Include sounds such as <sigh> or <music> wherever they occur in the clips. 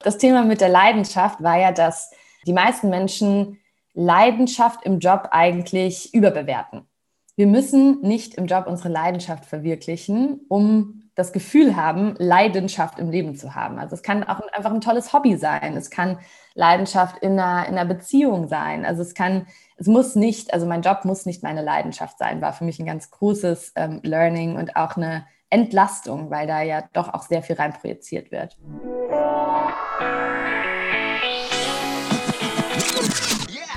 Das Thema mit der Leidenschaft war ja, dass die meisten Menschen Leidenschaft im Job eigentlich überbewerten. Wir müssen nicht im Job unsere Leidenschaft verwirklichen, um das Gefühl haben, Leidenschaft im Leben zu haben. Also es kann auch einfach ein tolles Hobby sein. Es kann Leidenschaft in einer, in einer Beziehung sein. Also es kann, es muss nicht, also mein Job muss nicht meine Leidenschaft sein, war für mich ein ganz großes ähm, Learning und auch eine Entlastung, weil da ja doch auch sehr viel rein projiziert wird.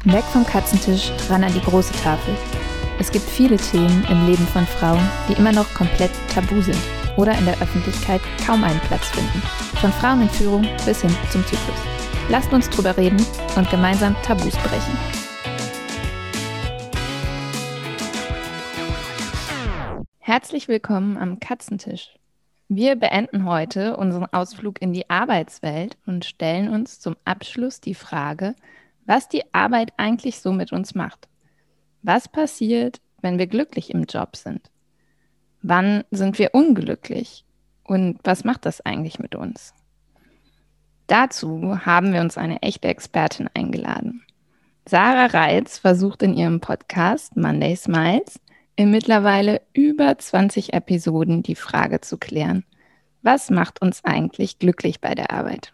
Weg vom Katzentisch, ran an die große Tafel. Es gibt viele Themen im Leben von Frauen, die immer noch komplett tabu sind oder in der Öffentlichkeit kaum einen Platz finden. Von Frauen in Führung bis hin zum Zyklus. Lasst uns drüber reden und gemeinsam Tabus brechen. Herzlich willkommen am Katzentisch. Wir beenden heute unseren Ausflug in die Arbeitswelt und stellen uns zum Abschluss die Frage, was die Arbeit eigentlich so mit uns macht. Was passiert, wenn wir glücklich im Job sind? Wann sind wir unglücklich? Und was macht das eigentlich mit uns? Dazu haben wir uns eine echte Expertin eingeladen. Sarah Reitz versucht in ihrem Podcast Monday Smiles in mittlerweile über 20 Episoden die Frage zu klären, was macht uns eigentlich glücklich bei der Arbeit?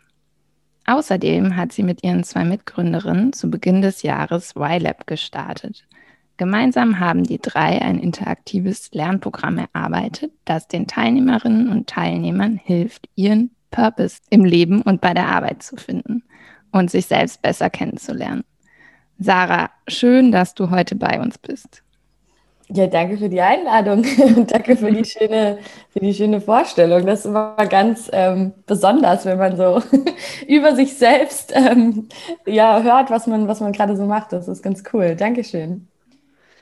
Außerdem hat sie mit ihren zwei Mitgründerinnen zu Beginn des Jahres YLab gestartet – Gemeinsam haben die drei ein interaktives Lernprogramm erarbeitet, das den Teilnehmerinnen und Teilnehmern hilft, ihren Purpose im Leben und bei der Arbeit zu finden und sich selbst besser kennenzulernen. Sarah, schön, dass du heute bei uns bist. Ja, danke für die Einladung <laughs> und danke für die schöne, für die schöne Vorstellung. Das war ganz ähm, besonders, wenn man so <laughs> über sich selbst ähm, ja, hört, was man, was man gerade so macht. Das ist ganz cool. Dankeschön.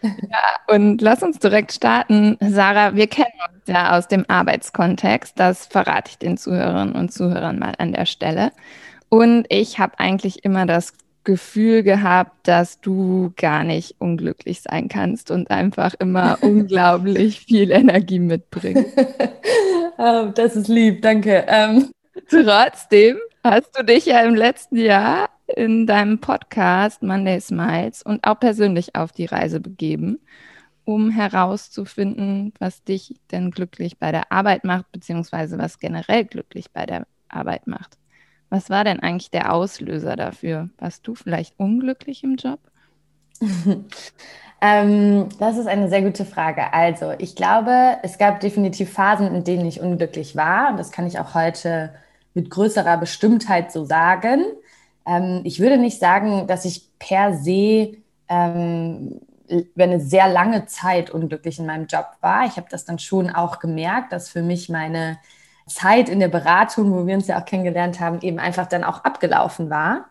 Ja, und lass uns direkt starten. Sarah, wir kennen uns ja aus dem Arbeitskontext. Das verrate ich den Zuhörerinnen und Zuhörern mal an der Stelle. Und ich habe eigentlich immer das Gefühl gehabt, dass du gar nicht unglücklich sein kannst und einfach immer <laughs> unglaublich viel Energie mitbringst. Oh, <laughs> das ist lieb, danke. Ähm. Trotzdem hast du dich ja im letzten Jahr in deinem Podcast Monday Smiles und auch persönlich auf die Reise begeben, um herauszufinden, was dich denn glücklich bei der Arbeit macht, beziehungsweise was generell glücklich bei der Arbeit macht. Was war denn eigentlich der Auslöser dafür? Warst du vielleicht unglücklich im Job? <laughs> ähm, das ist eine sehr gute Frage. Also, ich glaube, es gab definitiv Phasen, in denen ich unglücklich war. Und das kann ich auch heute mit größerer Bestimmtheit so sagen. Ähm, ich würde nicht sagen, dass ich per se ähm, über eine sehr lange Zeit unglücklich in meinem Job war. Ich habe das dann schon auch gemerkt, dass für mich meine Zeit in der Beratung, wo wir uns ja auch kennengelernt haben, eben einfach dann auch abgelaufen war.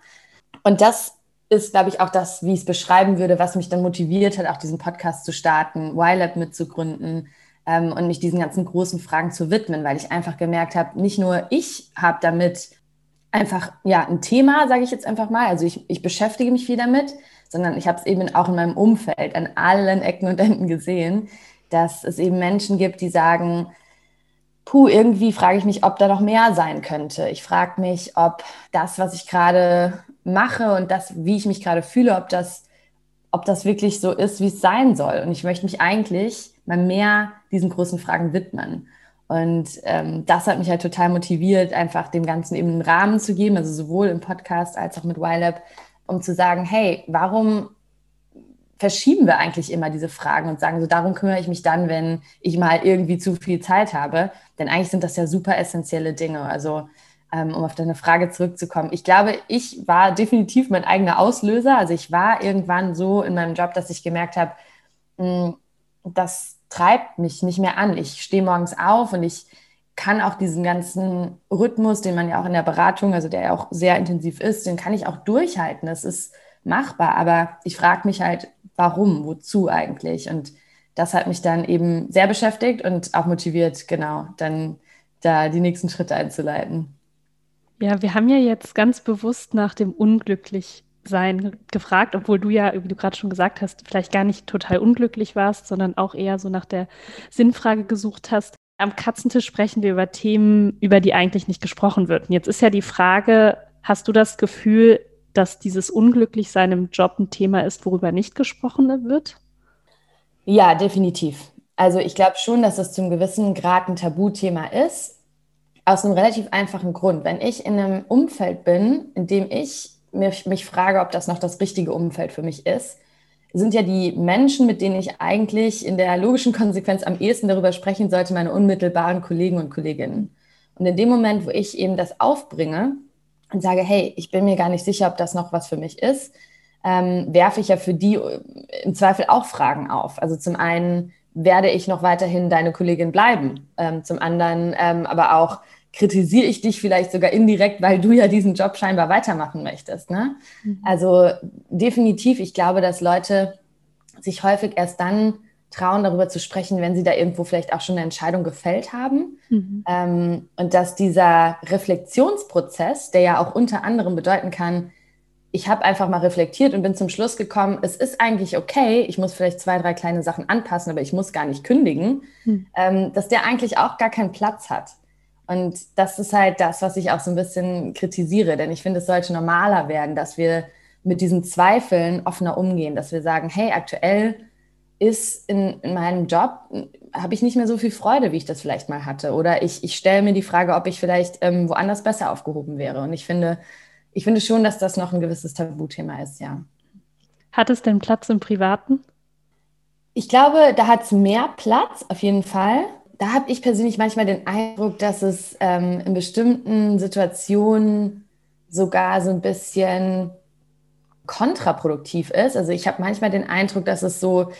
Und das ist, glaube ich, auch das, wie ich es beschreiben würde, was mich dann motiviert hat, auch diesen Podcast zu starten, YLab mitzugründen ähm, und mich diesen ganzen großen Fragen zu widmen, weil ich einfach gemerkt habe, nicht nur ich habe damit einfach ja ein Thema, sage ich jetzt einfach mal. Also ich, ich beschäftige mich viel damit, sondern ich habe es eben auch in meinem Umfeld an allen Ecken und Enden gesehen, dass es eben Menschen gibt, die sagen, puh, irgendwie frage ich mich, ob da noch mehr sein könnte. Ich frage mich, ob das, was ich gerade mache und das, wie ich mich gerade fühle, ob das, ob das wirklich so ist, wie es sein soll. Und ich möchte mich eigentlich mal mehr diesen großen Fragen widmen. Und ähm, das hat mich halt total motiviert, einfach dem Ganzen eben einen Rahmen zu geben, also sowohl im Podcast als auch mit YLab, um zu sagen, hey, warum verschieben wir eigentlich immer diese Fragen und sagen, so darum kümmere ich mich dann, wenn ich mal irgendwie zu viel Zeit habe. Denn eigentlich sind das ja super essentielle Dinge. Also ähm, um auf deine Frage zurückzukommen. Ich glaube, ich war definitiv mein eigener Auslöser. Also ich war irgendwann so in meinem Job, dass ich gemerkt habe, hm, dass treibt mich nicht mehr an. Ich stehe morgens auf und ich kann auch diesen ganzen Rhythmus, den man ja auch in der Beratung, also der ja auch sehr intensiv ist, den kann ich auch durchhalten. Das ist machbar, aber ich frage mich halt, warum, wozu eigentlich? Und das hat mich dann eben sehr beschäftigt und auch motiviert, genau, dann da die nächsten Schritte einzuleiten. Ja, wir haben ja jetzt ganz bewusst nach dem unglücklich sein gefragt, obwohl du ja, wie du gerade schon gesagt hast, vielleicht gar nicht total unglücklich warst, sondern auch eher so nach der Sinnfrage gesucht hast. Am Katzentisch sprechen wir über Themen, über die eigentlich nicht gesprochen wird. Und jetzt ist ja die Frage, hast du das Gefühl, dass dieses Unglücklichsein im Job ein Thema ist, worüber nicht gesprochen wird? Ja, definitiv. Also ich glaube schon, dass das zum gewissen Grad ein Tabuthema ist. Aus einem relativ einfachen Grund. Wenn ich in einem Umfeld bin, in dem ich mich, mich frage, ob das noch das richtige Umfeld für mich ist, sind ja die Menschen, mit denen ich eigentlich in der logischen Konsequenz am ehesten darüber sprechen sollte, meine unmittelbaren Kollegen und Kolleginnen. Und in dem Moment, wo ich eben das aufbringe und sage, hey, ich bin mir gar nicht sicher, ob das noch was für mich ist, ähm, werfe ich ja für die im Zweifel auch Fragen auf. Also zum einen werde ich noch weiterhin deine Kollegin bleiben, ähm, zum anderen ähm, aber auch kritisiere ich dich vielleicht sogar indirekt, weil du ja diesen Job scheinbar weitermachen möchtest. Ne? Mhm. Also definitiv, ich glaube, dass Leute sich häufig erst dann trauen, darüber zu sprechen, wenn sie da irgendwo vielleicht auch schon eine Entscheidung gefällt haben. Mhm. Ähm, und dass dieser Reflexionsprozess, der ja auch unter anderem bedeuten kann, ich habe einfach mal reflektiert und bin zum Schluss gekommen, es ist eigentlich okay, ich muss vielleicht zwei, drei kleine Sachen anpassen, aber ich muss gar nicht kündigen, mhm. ähm, dass der eigentlich auch gar keinen Platz hat. Und das ist halt das, was ich auch so ein bisschen kritisiere, denn ich finde, es sollte normaler werden, dass wir mit diesen Zweifeln offener umgehen, dass wir sagen, hey, aktuell ist in, in meinem Job, habe ich nicht mehr so viel Freude, wie ich das vielleicht mal hatte. Oder ich, ich stelle mir die Frage, ob ich vielleicht ähm, woanders besser aufgehoben wäre. Und ich finde, ich finde schon, dass das noch ein gewisses Tabuthema ist, ja. Hat es denn Platz im Privaten? Ich glaube, da hat es mehr Platz, auf jeden Fall da habe ich persönlich manchmal den Eindruck, dass es ähm, in bestimmten Situationen sogar so ein bisschen kontraproduktiv ist. Also ich habe manchmal den Eindruck, dass es so,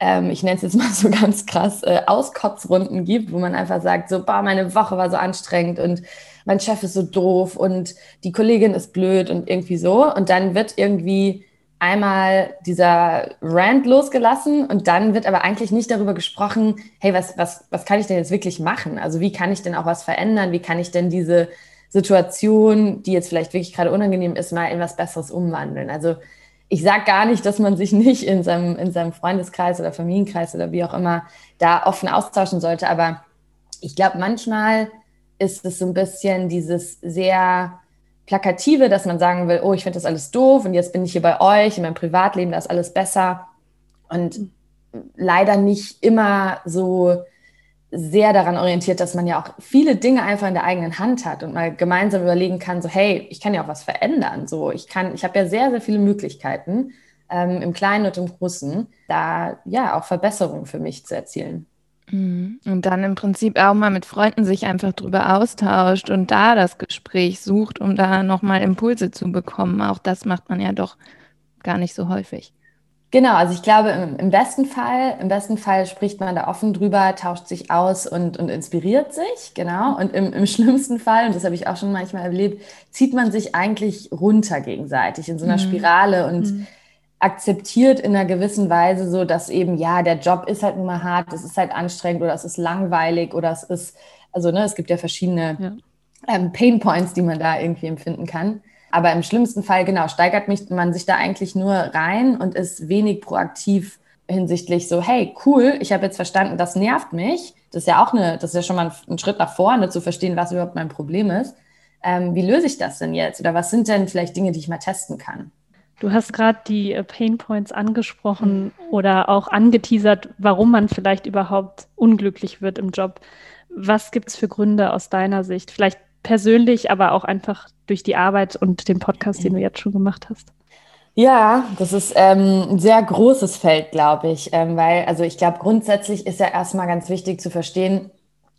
ähm, ich nenne es jetzt mal <laughs> so ganz krass, äh, Auskotzrunden gibt, wo man einfach sagt, so, boah, meine Woche war so anstrengend und mein Chef ist so doof und die Kollegin ist blöd und irgendwie so. Und dann wird irgendwie einmal dieser Rant losgelassen und dann wird aber eigentlich nicht darüber gesprochen, hey, was, was, was kann ich denn jetzt wirklich machen? Also wie kann ich denn auch was verändern? Wie kann ich denn diese Situation, die jetzt vielleicht wirklich gerade unangenehm ist, mal in was Besseres umwandeln? Also ich sage gar nicht, dass man sich nicht in seinem, in seinem Freundeskreis oder Familienkreis oder wie auch immer da offen austauschen sollte, aber ich glaube, manchmal ist es so ein bisschen dieses sehr Plakative, dass man sagen will, oh, ich finde das alles doof und jetzt bin ich hier bei euch, in meinem Privatleben, da ist alles besser. Und leider nicht immer so sehr daran orientiert, dass man ja auch viele Dinge einfach in der eigenen Hand hat und mal gemeinsam überlegen kann, so hey, ich kann ja auch was verändern. So, ich kann, ich habe ja sehr, sehr viele Möglichkeiten ähm, im Kleinen und im Großen, da ja auch Verbesserungen für mich zu erzielen. Mhm. Und dann im Prinzip auch mal mit Freunden sich einfach drüber austauscht und da das Gespräch sucht, um da nochmal Impulse zu bekommen. Auch das macht man ja doch gar nicht so häufig. Genau, also ich glaube, im, im, besten Fall, im besten Fall spricht man da offen drüber, tauscht sich aus und, und inspiriert sich, genau. Und im, im <laughs> schlimmsten Fall, und das habe ich auch schon manchmal erlebt, zieht man sich eigentlich runter gegenseitig in so einer mhm. Spirale und mhm akzeptiert in einer gewissen Weise so, dass eben, ja, der Job ist halt nun mal hart, es ist halt anstrengend oder es ist langweilig oder es ist, also ne, es gibt ja verschiedene ja. Ähm, Pain Points, die man da irgendwie empfinden kann. Aber im schlimmsten Fall, genau, steigert mich, man sich da eigentlich nur rein und ist wenig proaktiv hinsichtlich so, hey, cool, ich habe jetzt verstanden, das nervt mich. Das ist ja auch eine, das ist ja schon mal ein, Schritt nach vorne, zu verstehen, was überhaupt mein Problem ist. Ähm, wie löse ich das denn jetzt? Oder was sind denn vielleicht Dinge, die ich mal testen kann? Du hast gerade die äh, Pain Points angesprochen oder auch angeteasert, warum man vielleicht überhaupt unglücklich wird im Job. Was gibt es für Gründe aus deiner Sicht? Vielleicht persönlich, aber auch einfach durch die Arbeit und den Podcast, den du jetzt schon gemacht hast. Ja, das ist ähm, ein sehr großes Feld, glaube ich, ähm, weil, also ich glaube, grundsätzlich ist ja erstmal ganz wichtig zu verstehen,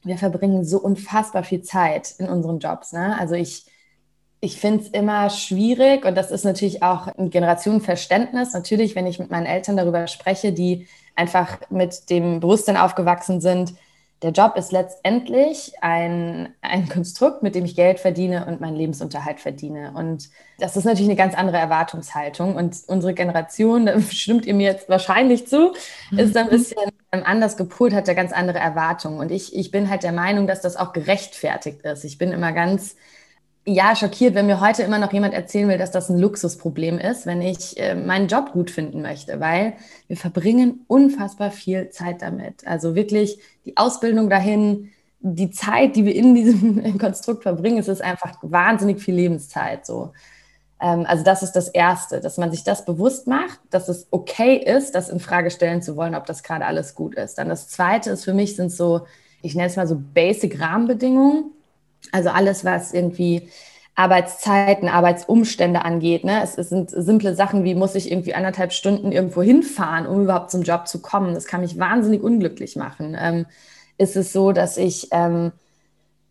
wir verbringen so unfassbar viel Zeit in unseren Jobs. Ne? Also ich ich finde es immer schwierig und das ist natürlich auch ein Generationenverständnis. Natürlich, wenn ich mit meinen Eltern darüber spreche, die einfach mit dem Bewusstsein aufgewachsen sind, der Job ist letztendlich ein, ein Konstrukt, mit dem ich Geld verdiene und meinen Lebensunterhalt verdiene. Und das ist natürlich eine ganz andere Erwartungshaltung. Und unsere Generation, da <laughs> stimmt ihr mir jetzt wahrscheinlich zu, ist ein bisschen anders gepolt, hat da ganz andere Erwartungen. Und ich, ich bin halt der Meinung, dass das auch gerechtfertigt ist. Ich bin immer ganz ja, schockiert, wenn mir heute immer noch jemand erzählen will, dass das ein Luxusproblem ist, wenn ich äh, meinen Job gut finden möchte, weil wir verbringen unfassbar viel Zeit damit. Also wirklich die Ausbildung dahin, die Zeit, die wir in diesem <laughs> Konstrukt verbringen, es ist einfach wahnsinnig viel Lebenszeit so. Ähm, also das ist das Erste, dass man sich das bewusst macht, dass es okay ist, das in Frage stellen zu wollen, ob das gerade alles gut ist. Dann das Zweite ist für mich sind so, ich nenne es mal so Basic Rahmenbedingungen. Also alles, was irgendwie Arbeitszeiten, Arbeitsumstände angeht. Ne? Es, es, sind simple Sachen wie, muss ich irgendwie anderthalb Stunden irgendwo hinfahren, um überhaupt zum Job zu kommen. Das kann mich wahnsinnig unglücklich machen. Ähm, ist es so, dass ich ähm,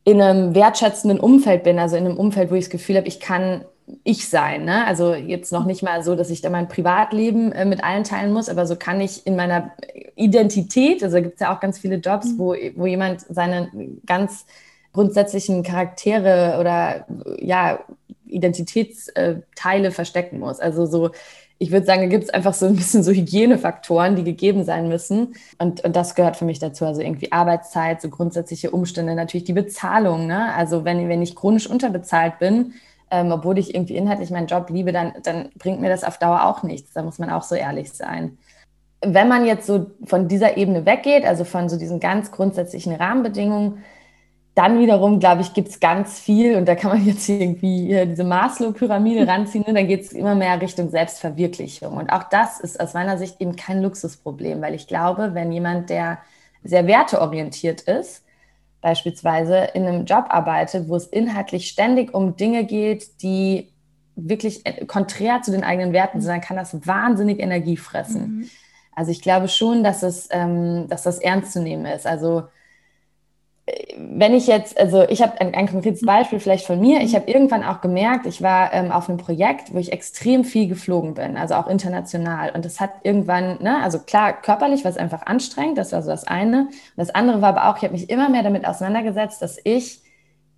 in einem wertschätzenden Umfeld bin, also in einem Umfeld, wo ich das Gefühl habe, ich kann ich sein. Ne? Also jetzt noch nicht mal so, dass ich da mein Privatleben äh, mit allen teilen muss, aber so kann ich in meiner Identität, also gibt es ja auch ganz viele Jobs, mhm. wo, wo jemand seine ganz grundsätzlichen Charaktere oder ja, Identitätsteile verstecken muss. Also so, ich würde sagen, da gibt es einfach so ein bisschen so Hygienefaktoren, die gegeben sein müssen. Und, und das gehört für mich dazu. Also irgendwie Arbeitszeit, so grundsätzliche Umstände, natürlich die Bezahlung. Ne? Also wenn, wenn ich chronisch unterbezahlt bin, ähm, obwohl ich irgendwie inhaltlich meinen Job liebe, dann, dann bringt mir das auf Dauer auch nichts. Da muss man auch so ehrlich sein. Wenn man jetzt so von dieser Ebene weggeht, also von so diesen ganz grundsätzlichen Rahmenbedingungen, dann wiederum, glaube ich, gibt es ganz viel und da kann man <laughs> jetzt irgendwie diese Maslow-Pyramide ranziehen, und ne? dann geht es immer mehr Richtung Selbstverwirklichung. Und auch das ist aus meiner Sicht eben kein Luxusproblem, weil ich glaube, wenn jemand, der sehr werteorientiert ist, beispielsweise in einem Job arbeitet, wo es inhaltlich ständig um Dinge geht, die wirklich konträr zu den eigenen Werten sind, dann kann das wahnsinnig Energie fressen. Mhm. Also ich glaube schon, dass es, ähm, dass das ernst zu nehmen ist. Also wenn ich jetzt, also ich habe ein, ein, konkretes Beispiel vielleicht von mir. Ich habe irgendwann auch gemerkt, ich war ähm, auf einem Projekt, wo ich extrem viel geflogen bin, also auch international. Und das hat irgendwann, ne, also klar, körperlich war es einfach anstrengend, das war so das eine. Und das andere war aber auch, ich habe mich immer mehr damit auseinandergesetzt, dass ich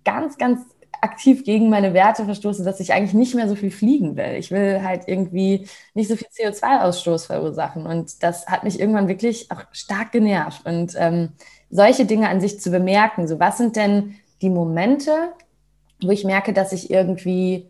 ganz, ganz aktiv gegen meine Werte verstoße, dass ich eigentlich nicht mehr so viel fliegen will. Ich will halt irgendwie nicht so viel CO2-Ausstoß verursachen. Und das hat mich irgendwann wirklich auch stark genervt. Und ähm, solche Dinge an sich zu bemerken. So, was sind denn die Momente, wo ich merke, dass ich irgendwie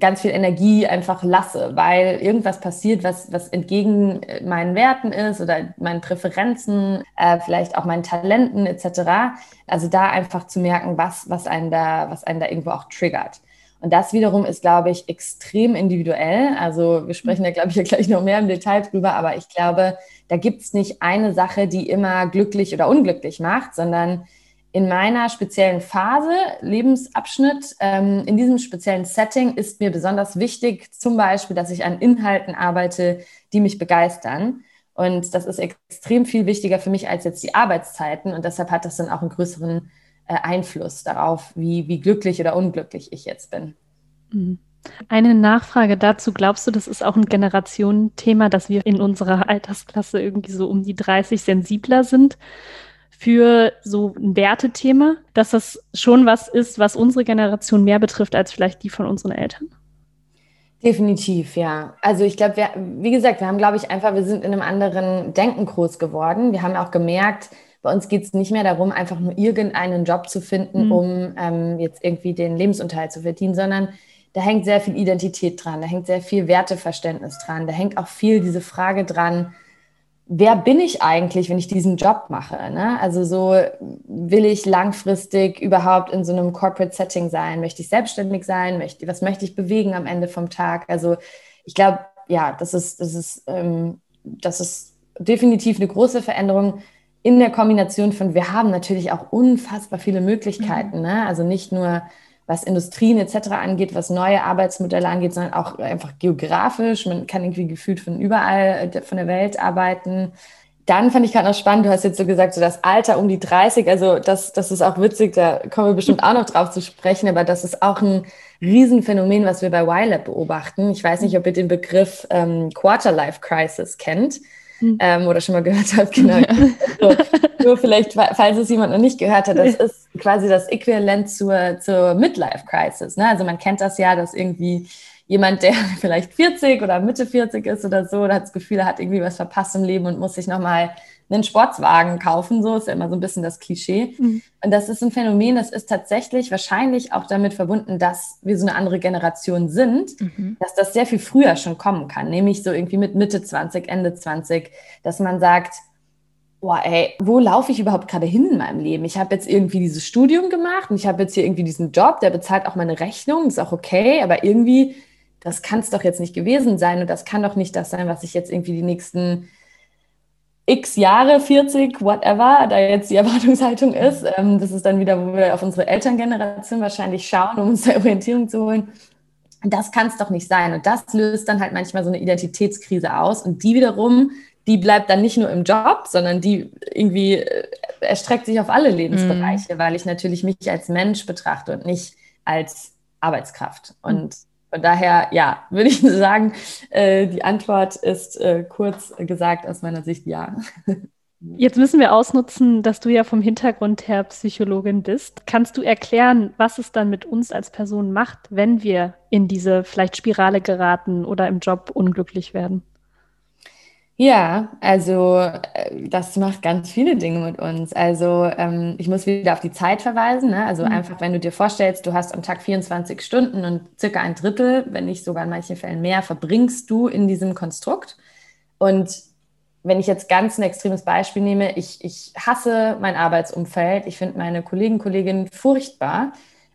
ganz viel Energie einfach lasse, weil irgendwas passiert, was, was entgegen äh, meinen Werten ist oder meinen Präferenzen, äh, vielleicht auch meinen Talenten etc. Also da einfach zu merken, was, was einen da, was einen da irgendwo auch triggert. Und das wiederum ist, glaube ich, extrem individuell. Also wir sprechen da, glaube ich, ja gleich noch mehr im Detail drüber, aber ich glaube, da gibt es nicht eine Sache, die immer glücklich oder unglücklich macht, sondern in meiner speziellen Phase, Lebensabschnitt, ähm, in diesem speziellen Setting ist mir besonders wichtig, zum Beispiel, dass ich an Inhalten arbeite, die mich begeistern. Und das ist extrem viel wichtiger für mich als jetzt die Arbeitszeiten. Und deshalb hat das dann auch einen größeren äh, Einfluss darauf, wie, wie glücklich oder unglücklich ich jetzt bin. Mhm. Eine Nachfrage dazu. Glaubst du, das ist auch ein Generationenthema, dass wir in unserer Altersklasse irgendwie so um die 30 sensibler sind für so ein Wertethema, dass das schon was ist, was unsere Generation mehr betrifft als vielleicht die von unseren Eltern? Definitiv, ja. Also ich glaube, wie gesagt, wir haben, glaube ich, einfach, wir sind in einem anderen Denken groß geworden. Wir haben auch gemerkt, bei uns geht es nicht mehr darum, einfach nur irgendeinen Job zu finden, mhm. um ähm, jetzt irgendwie den Lebensunterhalt zu verdienen, sondern da hängt sehr viel Identität dran, da hängt sehr viel Werteverständnis dran, da hängt auch viel diese Frage dran, wer bin ich eigentlich, wenn ich diesen Job mache? Ne? Also so will ich langfristig überhaupt in so einem Corporate Setting sein? Möchte ich selbstständig sein? Möchte, was möchte ich bewegen am Ende vom Tag? Also ich glaube, ja, das ist, das ist, ähm, das ist definitiv eine große Veränderung in der Kombination von, wir haben natürlich auch unfassbar viele Möglichkeiten, mhm. ne? also nicht nur was Industrien etc. angeht, was neue Arbeitsmodelle angeht, sondern auch einfach geografisch. Man kann irgendwie gefühlt von überall äh, von der Welt arbeiten. Dann fand ich gerade noch spannend, du hast jetzt so gesagt, so das Alter um die 30, also das, das ist auch witzig, da kommen wir bestimmt auch noch drauf zu sprechen, aber das ist auch ein Riesenphänomen, was wir bei YLab beobachten. Ich weiß nicht, ob ihr den Begriff ähm, Quarter-Life Crisis kennt mhm. ähm, oder schon mal gehört habt, <laughs> genau. Ja. Also, nur vielleicht, falls es jemand noch nicht gehört hat, das ist quasi das Äquivalent zur, zur Midlife-Crisis. Ne? Also man kennt das ja, dass irgendwie jemand, der <laughs> vielleicht 40 oder Mitte 40 ist oder so, oder hat das Gefühl, er hat irgendwie was verpasst im Leben und muss sich nochmal einen Sportswagen kaufen. So ist ja immer so ein bisschen das Klischee. Mhm. Und das ist ein Phänomen, das ist tatsächlich wahrscheinlich auch damit verbunden, dass wir so eine andere Generation sind, mhm. dass das sehr viel früher schon kommen kann, nämlich so irgendwie mit Mitte 20, Ende 20, dass man sagt, boah, ey, wo laufe ich überhaupt gerade hin in meinem Leben? Ich habe jetzt irgendwie dieses Studium gemacht und ich habe jetzt hier irgendwie diesen Job, der bezahlt auch meine Rechnung, ist auch okay, aber irgendwie, das kann es doch jetzt nicht gewesen sein und das kann doch nicht das sein, was ich jetzt irgendwie die nächsten x Jahre, 40, whatever, da jetzt die <laughs> Erwartungshaltung ist. Ähm, das ist dann wieder, wo wir auf unsere Elterngeneration wahrscheinlich schauen, um uns da <laughs> Orientierung zu holen. Das kann es doch nicht sein. Und das löst dann halt manchmal so eine Identitätskrise aus. Und die wiederum die bleibt dann nicht nur im Job, sondern die irgendwie äh, erstreckt sich auf alle Lebensbereiche, mm. weil ich natürlich mich als Mensch betrachte und nicht als Arbeitskraft. Mhm. Und von daher, ja, würde ich <laughs> sagen, äh, die Antwort ist äh, kurz gesagt aus meiner Sicht ja. <laughs> Jetzt müssen wir ausnutzen, dass du ja vom Hintergrund her Psychologin bist. Kannst du erklären, was es dann mit uns als Person macht, wenn wir in diese vielleicht Spirale geraten oder im Job unglücklich werden? Ja, also äh, das macht ganz viele Dinge mit uns. Also ähm, ich muss wieder auf die Zeit verweisen. Ne? Also mhm. einfach, wenn du dir vorstellst, du hast am Tag 24 Stunden und circa ein Drittel, wenn nicht sogar in manchen Fällen mehr, verbringst du in diesem Konstrukt. Und wenn ich jetzt ganz ein extremes Beispiel nehme, ich, ich hasse mein Arbeitsumfeld, ich finde meine Kollegen, Kolleginnen furchtbar.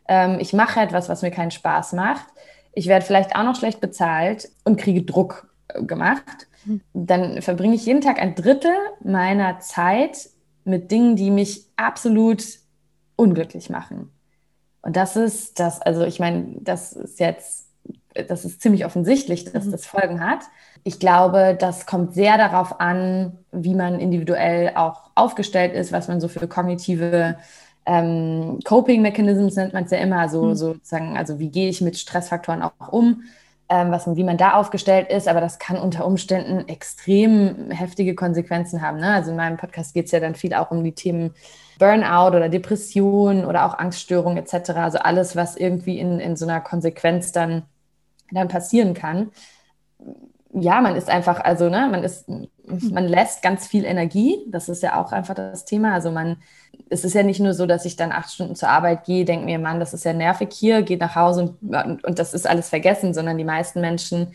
Ähm, ich mache etwas, was mir keinen Spaß macht. Ich werde vielleicht auch noch schlecht bezahlt und kriege Druck gemacht dann verbringe ich jeden Tag ein Drittel meiner Zeit mit Dingen, die mich absolut unglücklich machen. Und das ist das, also ich meine, das ist jetzt, das ist ziemlich offensichtlich, dass mhm. das Folgen hat. Ich glaube, das kommt sehr darauf an, wie man individuell auch aufgestellt ist, was man so für kognitive ähm, Coping-Mechanisms nennt man es ja immer, so mhm. sozusagen, also wie gehe ich mit Stressfaktoren auch um ähm, was, wie man da aufgestellt ist, aber das kann unter Umständen extrem heftige Konsequenzen haben. Ne? Also in meinem Podcast geht es ja dann viel auch um die Themen Burnout oder Depression oder auch Angststörung etc. Also alles, was irgendwie in, in so einer Konsequenz dann, dann passieren kann. Ja, man ist einfach, also ne, man ist, man lässt ganz viel Energie. Das ist ja auch einfach das Thema. Also man es ist ja nicht nur so, dass ich dann acht Stunden zur Arbeit gehe, denke mir, Mann, das ist ja nervig hier, gehe nach Hause und, und, und, das ist alles vergessen, sondern die meisten Menschen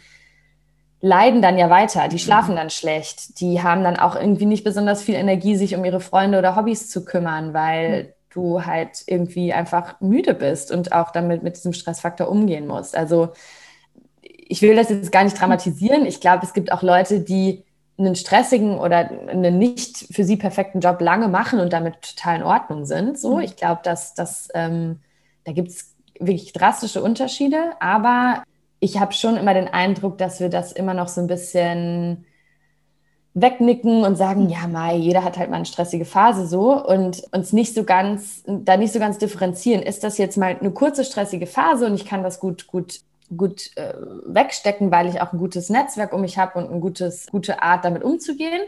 leiden dann ja weiter, die schlafen mhm. dann schlecht, die haben dann auch irgendwie nicht besonders viel Energie, sich um ihre Freunde oder Hobbys zu kümmern, weil mhm. du halt irgendwie einfach müde bist und auch damit mit diesem Stressfaktor umgehen musst. Also ich will das jetzt gar nicht dramatisieren. Ich glaube, es gibt auch Leute, die einen stressigen oder einen nicht für sie perfekten Job lange machen und damit total in Ordnung sind. So, mhm. ich glaube, dass, dass ähm, da gibt es wirklich drastische Unterschiede, aber ich habe schon immer den Eindruck, dass wir das immer noch so ein bisschen wegnicken und sagen, ja, Mai, jeder hat halt mal eine stressige Phase so und uns nicht so ganz, da nicht so ganz differenzieren. Ist das jetzt mal eine kurze stressige Phase und ich kann das gut, gut gut äh, wegstecken, weil ich auch ein gutes Netzwerk um mich habe und eine gute Art, damit umzugehen?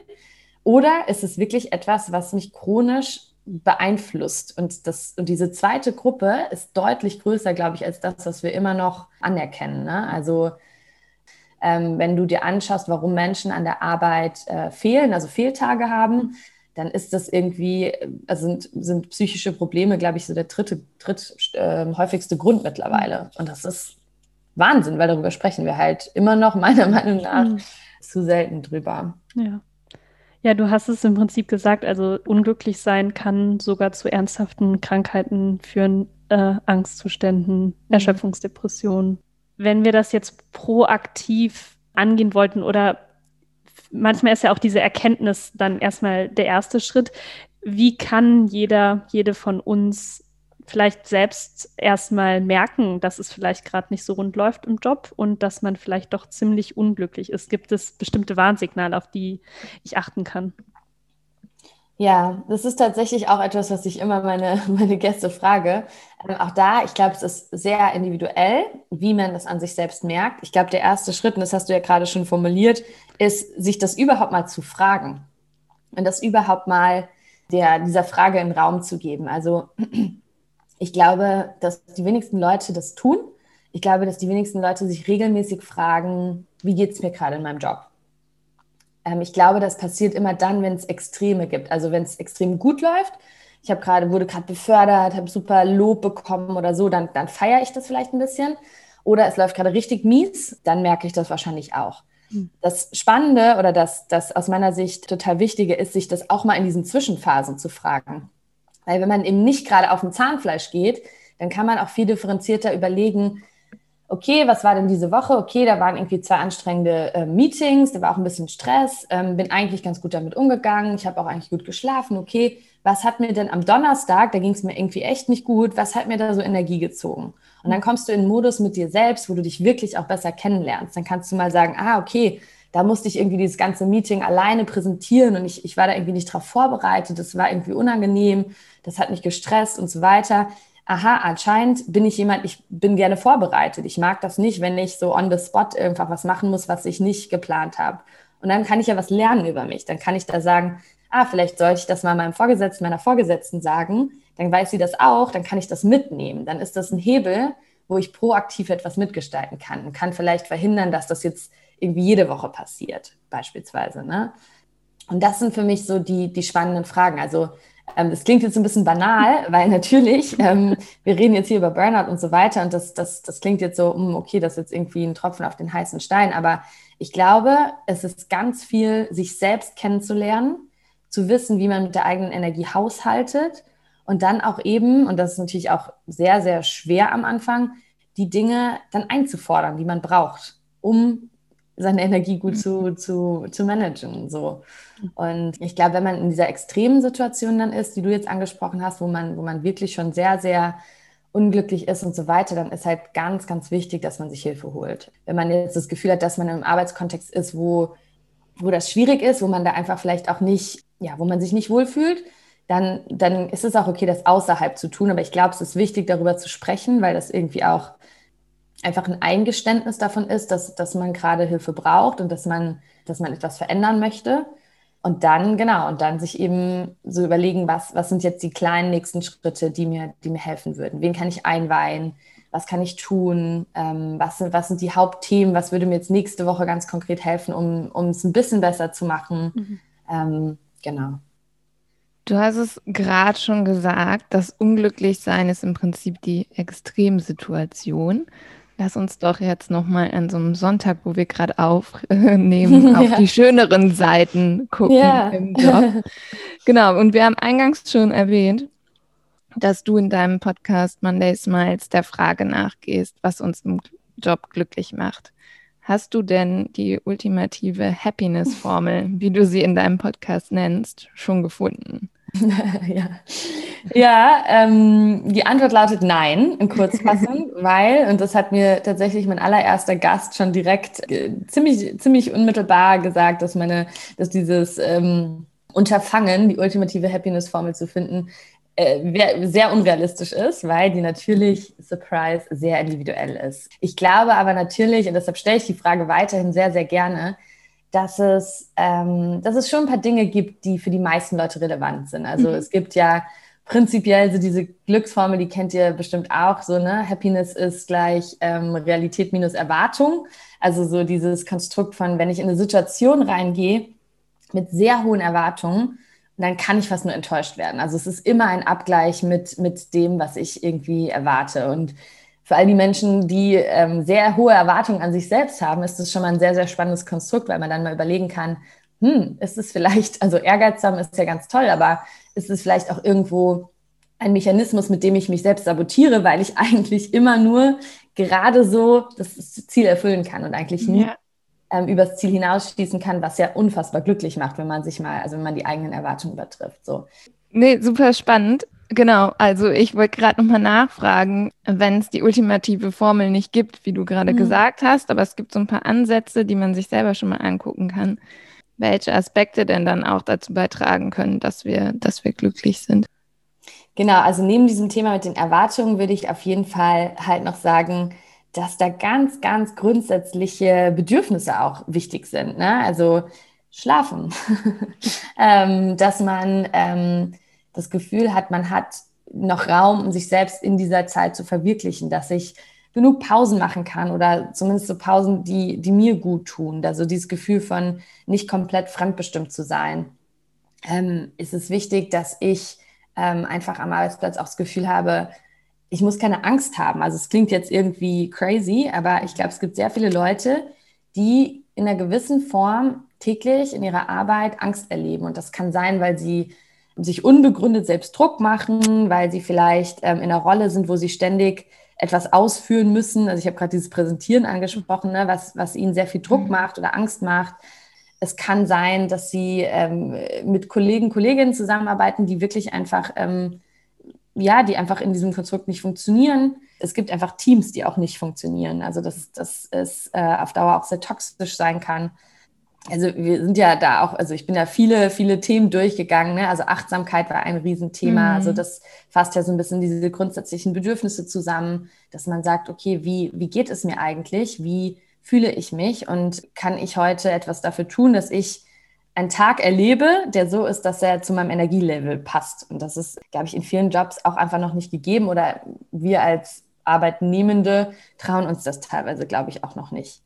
Oder ist es wirklich etwas, was mich chronisch beeinflusst? Und, das, und diese zweite Gruppe ist deutlich größer, glaube ich, als das, was wir immer noch anerkennen. Ne? Also ähm, wenn du dir anschaust, warum Menschen an der Arbeit äh, fehlen, also Fehltage haben, dann ist das irgendwie, also sind, sind psychische Probleme, glaube ich, so der dritte, dritt äh, häufigste Grund mittlerweile. Und das ist Wahnsinn, weil darüber sprechen wir halt immer noch <laughs> meiner Meinung nach mhm. zu selten drüber. Ja. Ja, du hast es im Prinzip gesagt, also unglücklich sein kann sogar zu ernsthaften Krankheiten führen, äh, Angstzuständen, mhm. Erschöpfungsdepressionen. Wenn wir das jetzt proaktiv angehen wollten oder manchmal ist ja auch diese Erkenntnis dann erstmal der erste Schritt, wie kann jeder, jede von uns vielleicht selbst erstmal merken, dass es vielleicht gerade nicht so rund läuft im Job und dass man vielleicht doch ziemlich unglücklich ist? Gibt es bestimmte Warnsignale, auf die ich achten kann? Ja, das ist tatsächlich auch etwas, was ich immer meine, <laughs> meine Gäste frage. Ähm, auch da, ich glaube, es ist sehr individuell, wie man das an sich selbst merkt. Ich glaube, der erste Schritt, und das hast du ja gerade schon formuliert, ist, sich das überhaupt mal zu fragen und das überhaupt mal der, dieser Frage in Raum zu geben. Also <clears throat> ich glaube, dass die wenigsten Leute das tun. Ich glaube, dass die wenigsten Leute sich regelmäßig fragen, wie geht es mir gerade in meinem Job? Ähm, ich glaube, das passiert immer dann, wenn es Extreme gibt. Also wenn es extrem gut läuft, ich habe gerade, wurde gerade befördert, habe super Lob bekommen oder so, dann, dann feiere ich das vielleicht ein bisschen. Oder es läuft gerade richtig mies, dann merke ich das wahrscheinlich auch. Hm. Das Spannende oder das, das aus meiner Sicht total Wichtige ist, sich das auch mal in diesen Zwischenphasen zu fragen. Weil wenn man eben nicht gerade auf dem Zahnfleisch geht, dann kann man auch viel differenzierter überlegen, okay, was war denn diese Woche? Okay, da waren irgendwie zwei anstrengende äh, Meetings, da war auch ein bisschen Stress, ähm, bin eigentlich ganz gut damit umgegangen, ich habe auch eigentlich gut geschlafen, okay, was hat mir denn am Donnerstag, da ging es mir irgendwie echt nicht gut, was hat mir da so Energie gezogen? Und dann kommst du in einen Modus mit dir selbst, wo du dich wirklich auch besser kennenlernst. Dann kannst du mal sagen, ah, okay, da musste ich irgendwie dieses ganze Meeting alleine präsentieren und ich, ich war da irgendwie nicht drauf vorbereitet, das war irgendwie unangenehm, das hat mich gestresst und so weiter aha, anscheinend bin ich jemand, ich bin gerne vorbereitet. Ich mag das nicht, wenn ich so on the spot einfach was machen muss, was ich nicht geplant habe. Und dann kann ich ja was lernen über mich. Dann kann ich da sagen, ah, vielleicht sollte ich das mal meinem Vorgesetzten, meiner Vorgesetzten sagen. Dann weiß sie das auch, dann kann ich das mitnehmen. Dann ist das ein Hebel, wo ich proaktiv etwas mitgestalten kann und kann vielleicht verhindern, dass das jetzt irgendwie jede Woche passiert, beispielsweise. Ne? Und das sind für mich so die, die spannenden Fragen. Also ähm, das klingt jetzt ein bisschen banal, <laughs> weil natürlich, ähm, wir reden jetzt hier über Burnout und so weiter und das, das, das klingt jetzt so, hm, okay, das ist jetzt irgendwie ein Tropfen auf den heißen Stein, aber ich glaube, es ist ganz viel, sich selbst kennenzulernen, zu wissen, wie man mit der eigenen Energie haushaltet und dann auch eben, und das ist natürlich auch sehr, sehr schwer am Anfang, die Dinge dann einzufordern, die man braucht, um seine Energie gut zu, mhm. zu, zu managen. So. Und ich glaube, wenn man in dieser extremen Situation dann ist, die du jetzt angesprochen hast, wo man, wo man wirklich schon sehr, sehr unglücklich ist und so weiter, dann ist halt ganz, ganz wichtig, dass man sich Hilfe holt. Wenn man jetzt das Gefühl hat, dass man im Arbeitskontext ist, wo, wo das schwierig ist, wo man da einfach vielleicht auch nicht, ja, wo man sich nicht wohlfühlt, dann, dann ist es auch okay, das außerhalb zu tun. Aber ich glaube, es ist wichtig, darüber zu sprechen, weil das irgendwie auch einfach ein Eingeständnis davon ist, dass, dass man gerade Hilfe braucht und dass man, dass man etwas verändern möchte. Und dann, genau, und dann sich eben so überlegen, was, was sind jetzt die kleinen nächsten Schritte, die mir, die mir helfen würden? Wen kann ich einweihen? Was kann ich tun? Ähm, was, sind, was sind die Hauptthemen? Was würde mir jetzt nächste Woche ganz konkret helfen, um, um es ein bisschen besser zu machen? Mhm. Ähm, genau. Du hast es gerade schon gesagt, das Unglücklichsein ist im Prinzip die Extremsituation. Lass uns doch jetzt nochmal an so einem Sonntag, wo wir gerade aufnehmen, <laughs> auf ja. die schöneren Seiten gucken ja. im Job. <laughs> genau, und wir haben eingangs schon erwähnt, dass du in deinem Podcast Monday Smiles der Frage nachgehst, was uns im Job glücklich macht. Hast du denn die ultimative Happiness-Formel, wie du sie in deinem Podcast nennst, schon gefunden? <laughs> ja, ja ähm, die Antwort lautet nein, in Kurzfassung, <laughs> weil, und das hat mir tatsächlich mein allererster Gast schon direkt äh, ziemlich, ziemlich unmittelbar gesagt, dass meine, dass dieses ähm, Unterfangen, die ultimative Happiness-Formel zu finden, äh, sehr unrealistisch ist, weil die natürlich, Surprise, sehr individuell ist. Ich glaube aber natürlich, und deshalb stelle ich die Frage weiterhin sehr, sehr gerne, dass es, ähm, dass es schon ein paar Dinge gibt, die für die meisten Leute relevant sind. Also mhm. es gibt ja prinzipiell so diese Glücksformel, die kennt ihr bestimmt auch, so, ne? Happiness ist gleich ähm, Realität minus Erwartung. Also so dieses Konstrukt von, wenn ich in eine Situation reingehe mit sehr hohen Erwartungen, dann kann ich fast nur enttäuscht werden. Also es ist immer ein Abgleich mit, mit dem, was ich irgendwie erwarte. Und für all die Menschen, die ähm, sehr hohe Erwartungen an sich selbst haben, ist das schon mal ein sehr, sehr spannendes Konstrukt, weil man dann mal überlegen kann, hm, ist es vielleicht, also ehrgeizsam ist ja ganz toll, aber ist es vielleicht auch irgendwo ein Mechanismus, mit dem ich mich selbst sabotiere, weil ich <laughs> eigentlich immer nur gerade so das Ziel erfüllen kann und eigentlich nie ja. ähm, übers Ziel hinausschießen kann, was ja unfassbar glücklich macht, wenn man sich mal, also wenn man die eigenen Erwartungen übertrifft. So. Nee, super spannend. Genau, also ich wollte gerade nochmal nachfragen, wenn es die ultimative Formel nicht gibt, wie du gerade mhm. gesagt hast, aber es gibt so ein paar Ansätze, die man sich selber schon mal angucken kann, welche Aspekte denn dann auch dazu beitragen können, dass wir, dass wir glücklich sind. Genau, also neben diesem Thema mit den Erwartungen würde ich auf jeden Fall halt noch sagen, dass da ganz, ganz grundsätzliche Bedürfnisse auch wichtig sind. Ne? Also schlafen, <laughs> ähm, dass man ähm, das Gefühl hat, man hat noch Raum, um sich selbst in dieser Zeit zu verwirklichen, dass ich genug Pausen machen kann oder zumindest so Pausen, die, die mir gut tun. Also dieses Gefühl von nicht komplett fremdbestimmt zu sein. Ähm, ist es wichtig, dass ich ähm, einfach am Arbeitsplatz auch das Gefühl habe, ich muss keine Angst haben. Also es klingt jetzt irgendwie crazy, aber ich glaube, es gibt sehr viele Leute, die in einer gewissen Form täglich in ihrer Arbeit Angst erleben. Und das kann sein, weil sie sich unbegründet selbst Druck machen, weil sie vielleicht ähm, in einer Rolle sind, wo sie ständig etwas ausführen müssen. Also ich habe gerade dieses Präsentieren angesprochen, ne, was, was ihnen sehr viel Druck mhm. macht oder Angst macht. Es kann sein, dass sie ähm, mit Kollegen, Kolleginnen zusammenarbeiten, die wirklich einfach, ähm, ja, die einfach in diesem Konstrukt nicht funktionieren. Es gibt einfach Teams, die auch nicht funktionieren. Also dass, dass es äh, auf Dauer auch sehr toxisch sein kann also wir sind ja da auch, also ich bin ja viele, viele Themen durchgegangen. Ne? Also Achtsamkeit war ein Riesenthema. Mhm. Also das fasst ja so ein bisschen diese grundsätzlichen Bedürfnisse zusammen, dass man sagt, okay, wie, wie geht es mir eigentlich? Wie fühle ich mich? Und kann ich heute etwas dafür tun, dass ich einen Tag erlebe, der so ist, dass er zu meinem Energielevel passt? Und das ist, glaube ich, in vielen Jobs auch einfach noch nicht gegeben oder wir als Arbeitnehmende trauen uns das teilweise, glaube ich, auch noch nicht.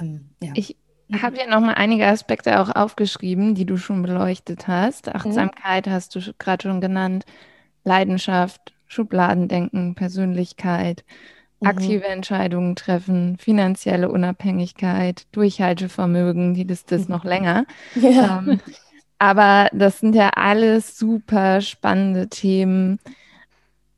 Ähm, ja. Ich habe ja noch mal einige Aspekte auch aufgeschrieben, die du schon beleuchtet hast. Mhm. Achtsamkeit mhm. hast du gerade schon genannt, Leidenschaft, Schubladendenken, Persönlichkeit, mhm. aktive Entscheidungen treffen, finanzielle Unabhängigkeit, Durchhaltevermögen, die Liste ist mhm. noch länger. <laughs> Ja. Ähm, aber das sind ja alles super spannende Themen.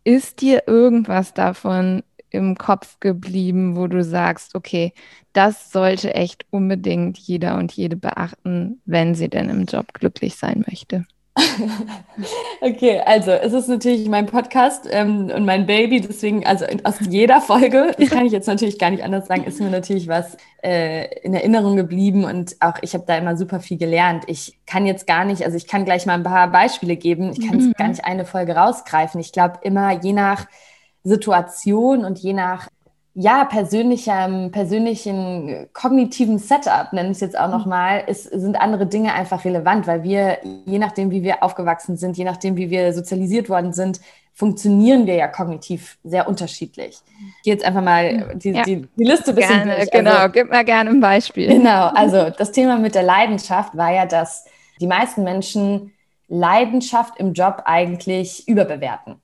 Ist dir irgendwas davon im Kopf geblieben, wo du sagst, okay, das sollte echt unbedingt jeder und jede beachten, wenn sie denn im Job glücklich sein möchte? <laughs> okay, also es ist natürlich mein Podcast ähm, und mein Baby, deswegen, also aus jeder Folge, das kann ich jetzt natürlich gar nicht anders sagen, ist mir natürlich was äh, in Erinnerung geblieben und auch ich habe da immer super viel gelernt. Ich kann jetzt gar nicht, also ich kann gleich mal ein paar Beispiele geben, ich kann mhm. gar nicht eine Folge rausgreifen. Ich glaube immer, je nach Situation und je nach ja, persönlichem, persönlichen kognitiven Setup, nenne ich es jetzt auch nochmal, sind andere Dinge einfach relevant, weil wir, je nachdem, wie wir aufgewachsen sind, je nachdem, wie wir sozialisiert worden sind, funktionieren wir ja kognitiv sehr unterschiedlich. Ich gehe jetzt einfach mal die, ja. die, die Liste ein bisschen gerne, durch. Genau, also, gib mal gerne ein Beispiel. Genau, also das Thema mit der Leidenschaft war ja, dass die meisten Menschen Leidenschaft im Job eigentlich überbewerten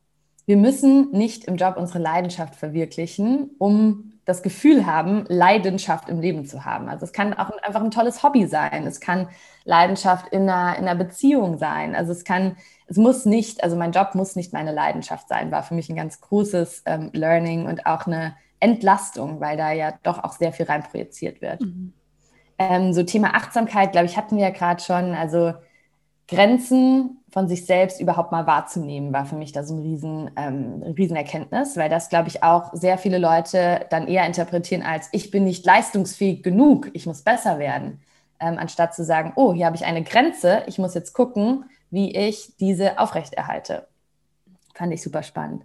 wir müssen nicht im Job unsere Leidenschaft verwirklichen, um das Gefühl haben, Leidenschaft im Leben zu haben. Also es kann auch einfach ein tolles Hobby sein. Es kann Leidenschaft in einer, in einer Beziehung sein. Also es kann, es muss nicht, also mein Job muss nicht meine Leidenschaft sein, war für mich ein ganz großes ähm, Learning und auch eine Entlastung, weil da ja doch auch sehr viel reinprojiziert wird. Mhm. Ähm, so Thema Achtsamkeit, glaube ich, hatten wir ja gerade schon. Also Grenzen von sich selbst überhaupt mal wahrzunehmen, war für mich da so ein riesen, ähm, Riesenerkenntnis, weil das, glaube ich, auch sehr viele Leute dann eher interpretieren als ich bin nicht leistungsfähig genug, ich muss besser werden, ähm, anstatt zu sagen, oh, hier habe ich eine Grenze, ich muss jetzt gucken, wie ich diese aufrechterhalte. Fand ich super spannend.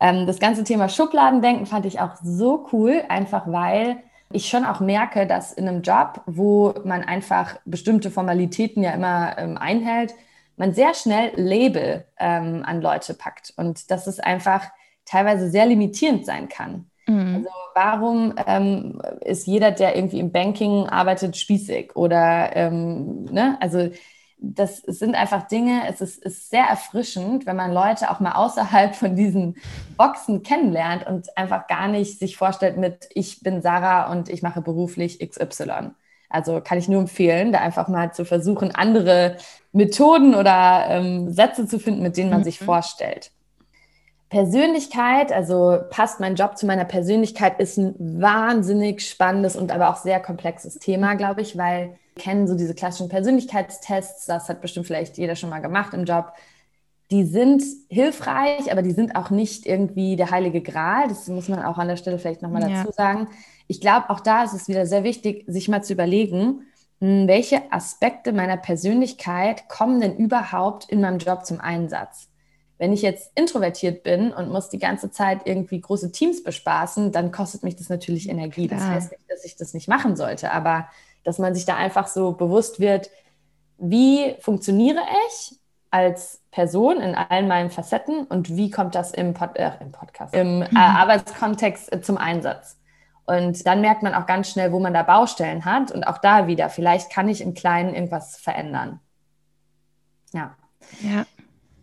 Ähm, das ganze Thema Schubladendenken fand ich auch so cool, einfach weil ich schon auch merke, dass in einem Job, wo man einfach bestimmte Formalitäten ja immer ähm, einhält, man sehr schnell Label ähm, an Leute packt und dass es einfach teilweise sehr limitierend sein kann. Mhm. Also warum ähm, ist jeder, der irgendwie im Banking arbeitet, spießig oder ähm, ne? Also das sind einfach Dinge, es ist, ist, sehr erfrischend, wenn man Leute auch mal außerhalb von diesen Boxen kennenlernt und einfach gar nicht sich vorstellt mit, ich bin Sarah und ich mache beruflich XY. Also kann ich nur empfehlen, da einfach mal zu versuchen, andere Methoden oder ähm, Sätze zu finden, mit denen man mhm. sich vorstellt. Persönlichkeit, also passt mein Job zu meiner Persönlichkeit, ist ein wahnsinnig spannendes und aber auch sehr komplexes Thema, glaube ich, weil kennen so diese klassischen Persönlichkeitstests, das hat bestimmt vielleicht jeder schon mal gemacht im Job. Die sind hilfreich, aber die sind auch nicht irgendwie der heilige Gral. Das muss man auch an der Stelle vielleicht nochmal ja. dazu sagen. Ich glaube, auch da ist es wieder sehr wichtig, sich mal zu überlegen, hm, welche Aspekte meiner Persönlichkeit kommen denn überhaupt in meinem Job zum Einsatz? Wenn ich jetzt introvertiert bin und muss die ganze Zeit irgendwie große Teams bespaßen, dann kostet mich das natürlich Energie. Klar. Das heißt nicht, dass ich das nicht machen sollte, aber dass man sich da einfach so bewusst wird, wie funktioniere ich als Person in allen meinen Facetten und wie kommt das im, Pod äh, im Podcast, im äh, mhm. Arbeitskontext äh, zum Einsatz. Und dann merkt man auch ganz schnell, wo man da Baustellen hat und auch da wieder, vielleicht kann ich im Kleinen irgendwas verändern. Ja. Ja.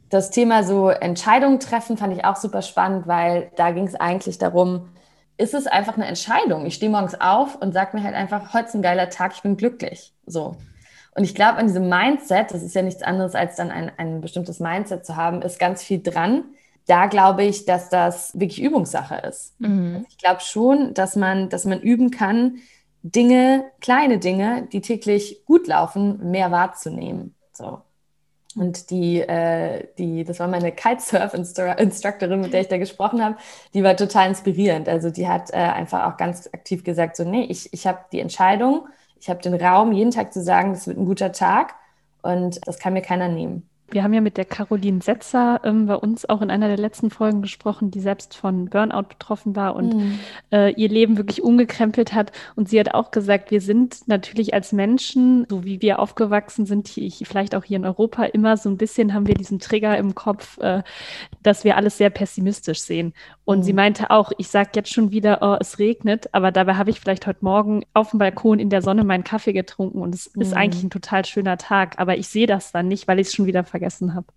Das Thema so Entscheidungen treffen fand ich auch super spannend, weil da ging es eigentlich darum, ist es einfach eine Entscheidung. Ich stehe morgens auf und sage mir halt einfach, heute ist ein geiler Tag, ich bin glücklich. So. Und ich glaube, an diesem Mindset, das ist ja nichts anderes als dann ein, ein bestimmtes Mindset zu haben, ist ganz viel dran. Da glaube ich, dass das wirklich Übungssache ist. Mhm. Also ich glaube schon, dass man, dass man üben kann, Dinge, kleine Dinge, die täglich gut laufen, mehr wahrzunehmen. So. Und die, äh, die, das war meine Kitesurf-Instructorin, mit der ich da gesprochen habe, die war total inspirierend. Also die hat äh, einfach auch ganz aktiv gesagt, so, nee, ich, ich habe die Entscheidung, ich habe den Raum, jeden Tag zu sagen, das wird ein guter Tag und das kann mir keiner nehmen. Wir haben ja mit der Caroline Setzer ähm, bei uns auch in einer der letzten Folgen gesprochen, die selbst von Burnout betroffen war und mhm. äh, ihr Leben wirklich umgekrempelt hat. Und sie hat auch gesagt, wir sind natürlich als Menschen, so wie wir aufgewachsen sind, hier, vielleicht auch hier in Europa, immer so ein bisschen haben wir diesen Trigger im Kopf, äh, dass wir alles sehr pessimistisch sehen. Und mhm. sie meinte auch, ich sage jetzt schon wieder, oh, es regnet, aber dabei habe ich vielleicht heute Morgen auf dem Balkon in der Sonne meinen Kaffee getrunken und es mhm. ist eigentlich ein total schöner Tag, aber ich sehe das dann nicht, weil ich es schon wieder vergesse vergessen habe.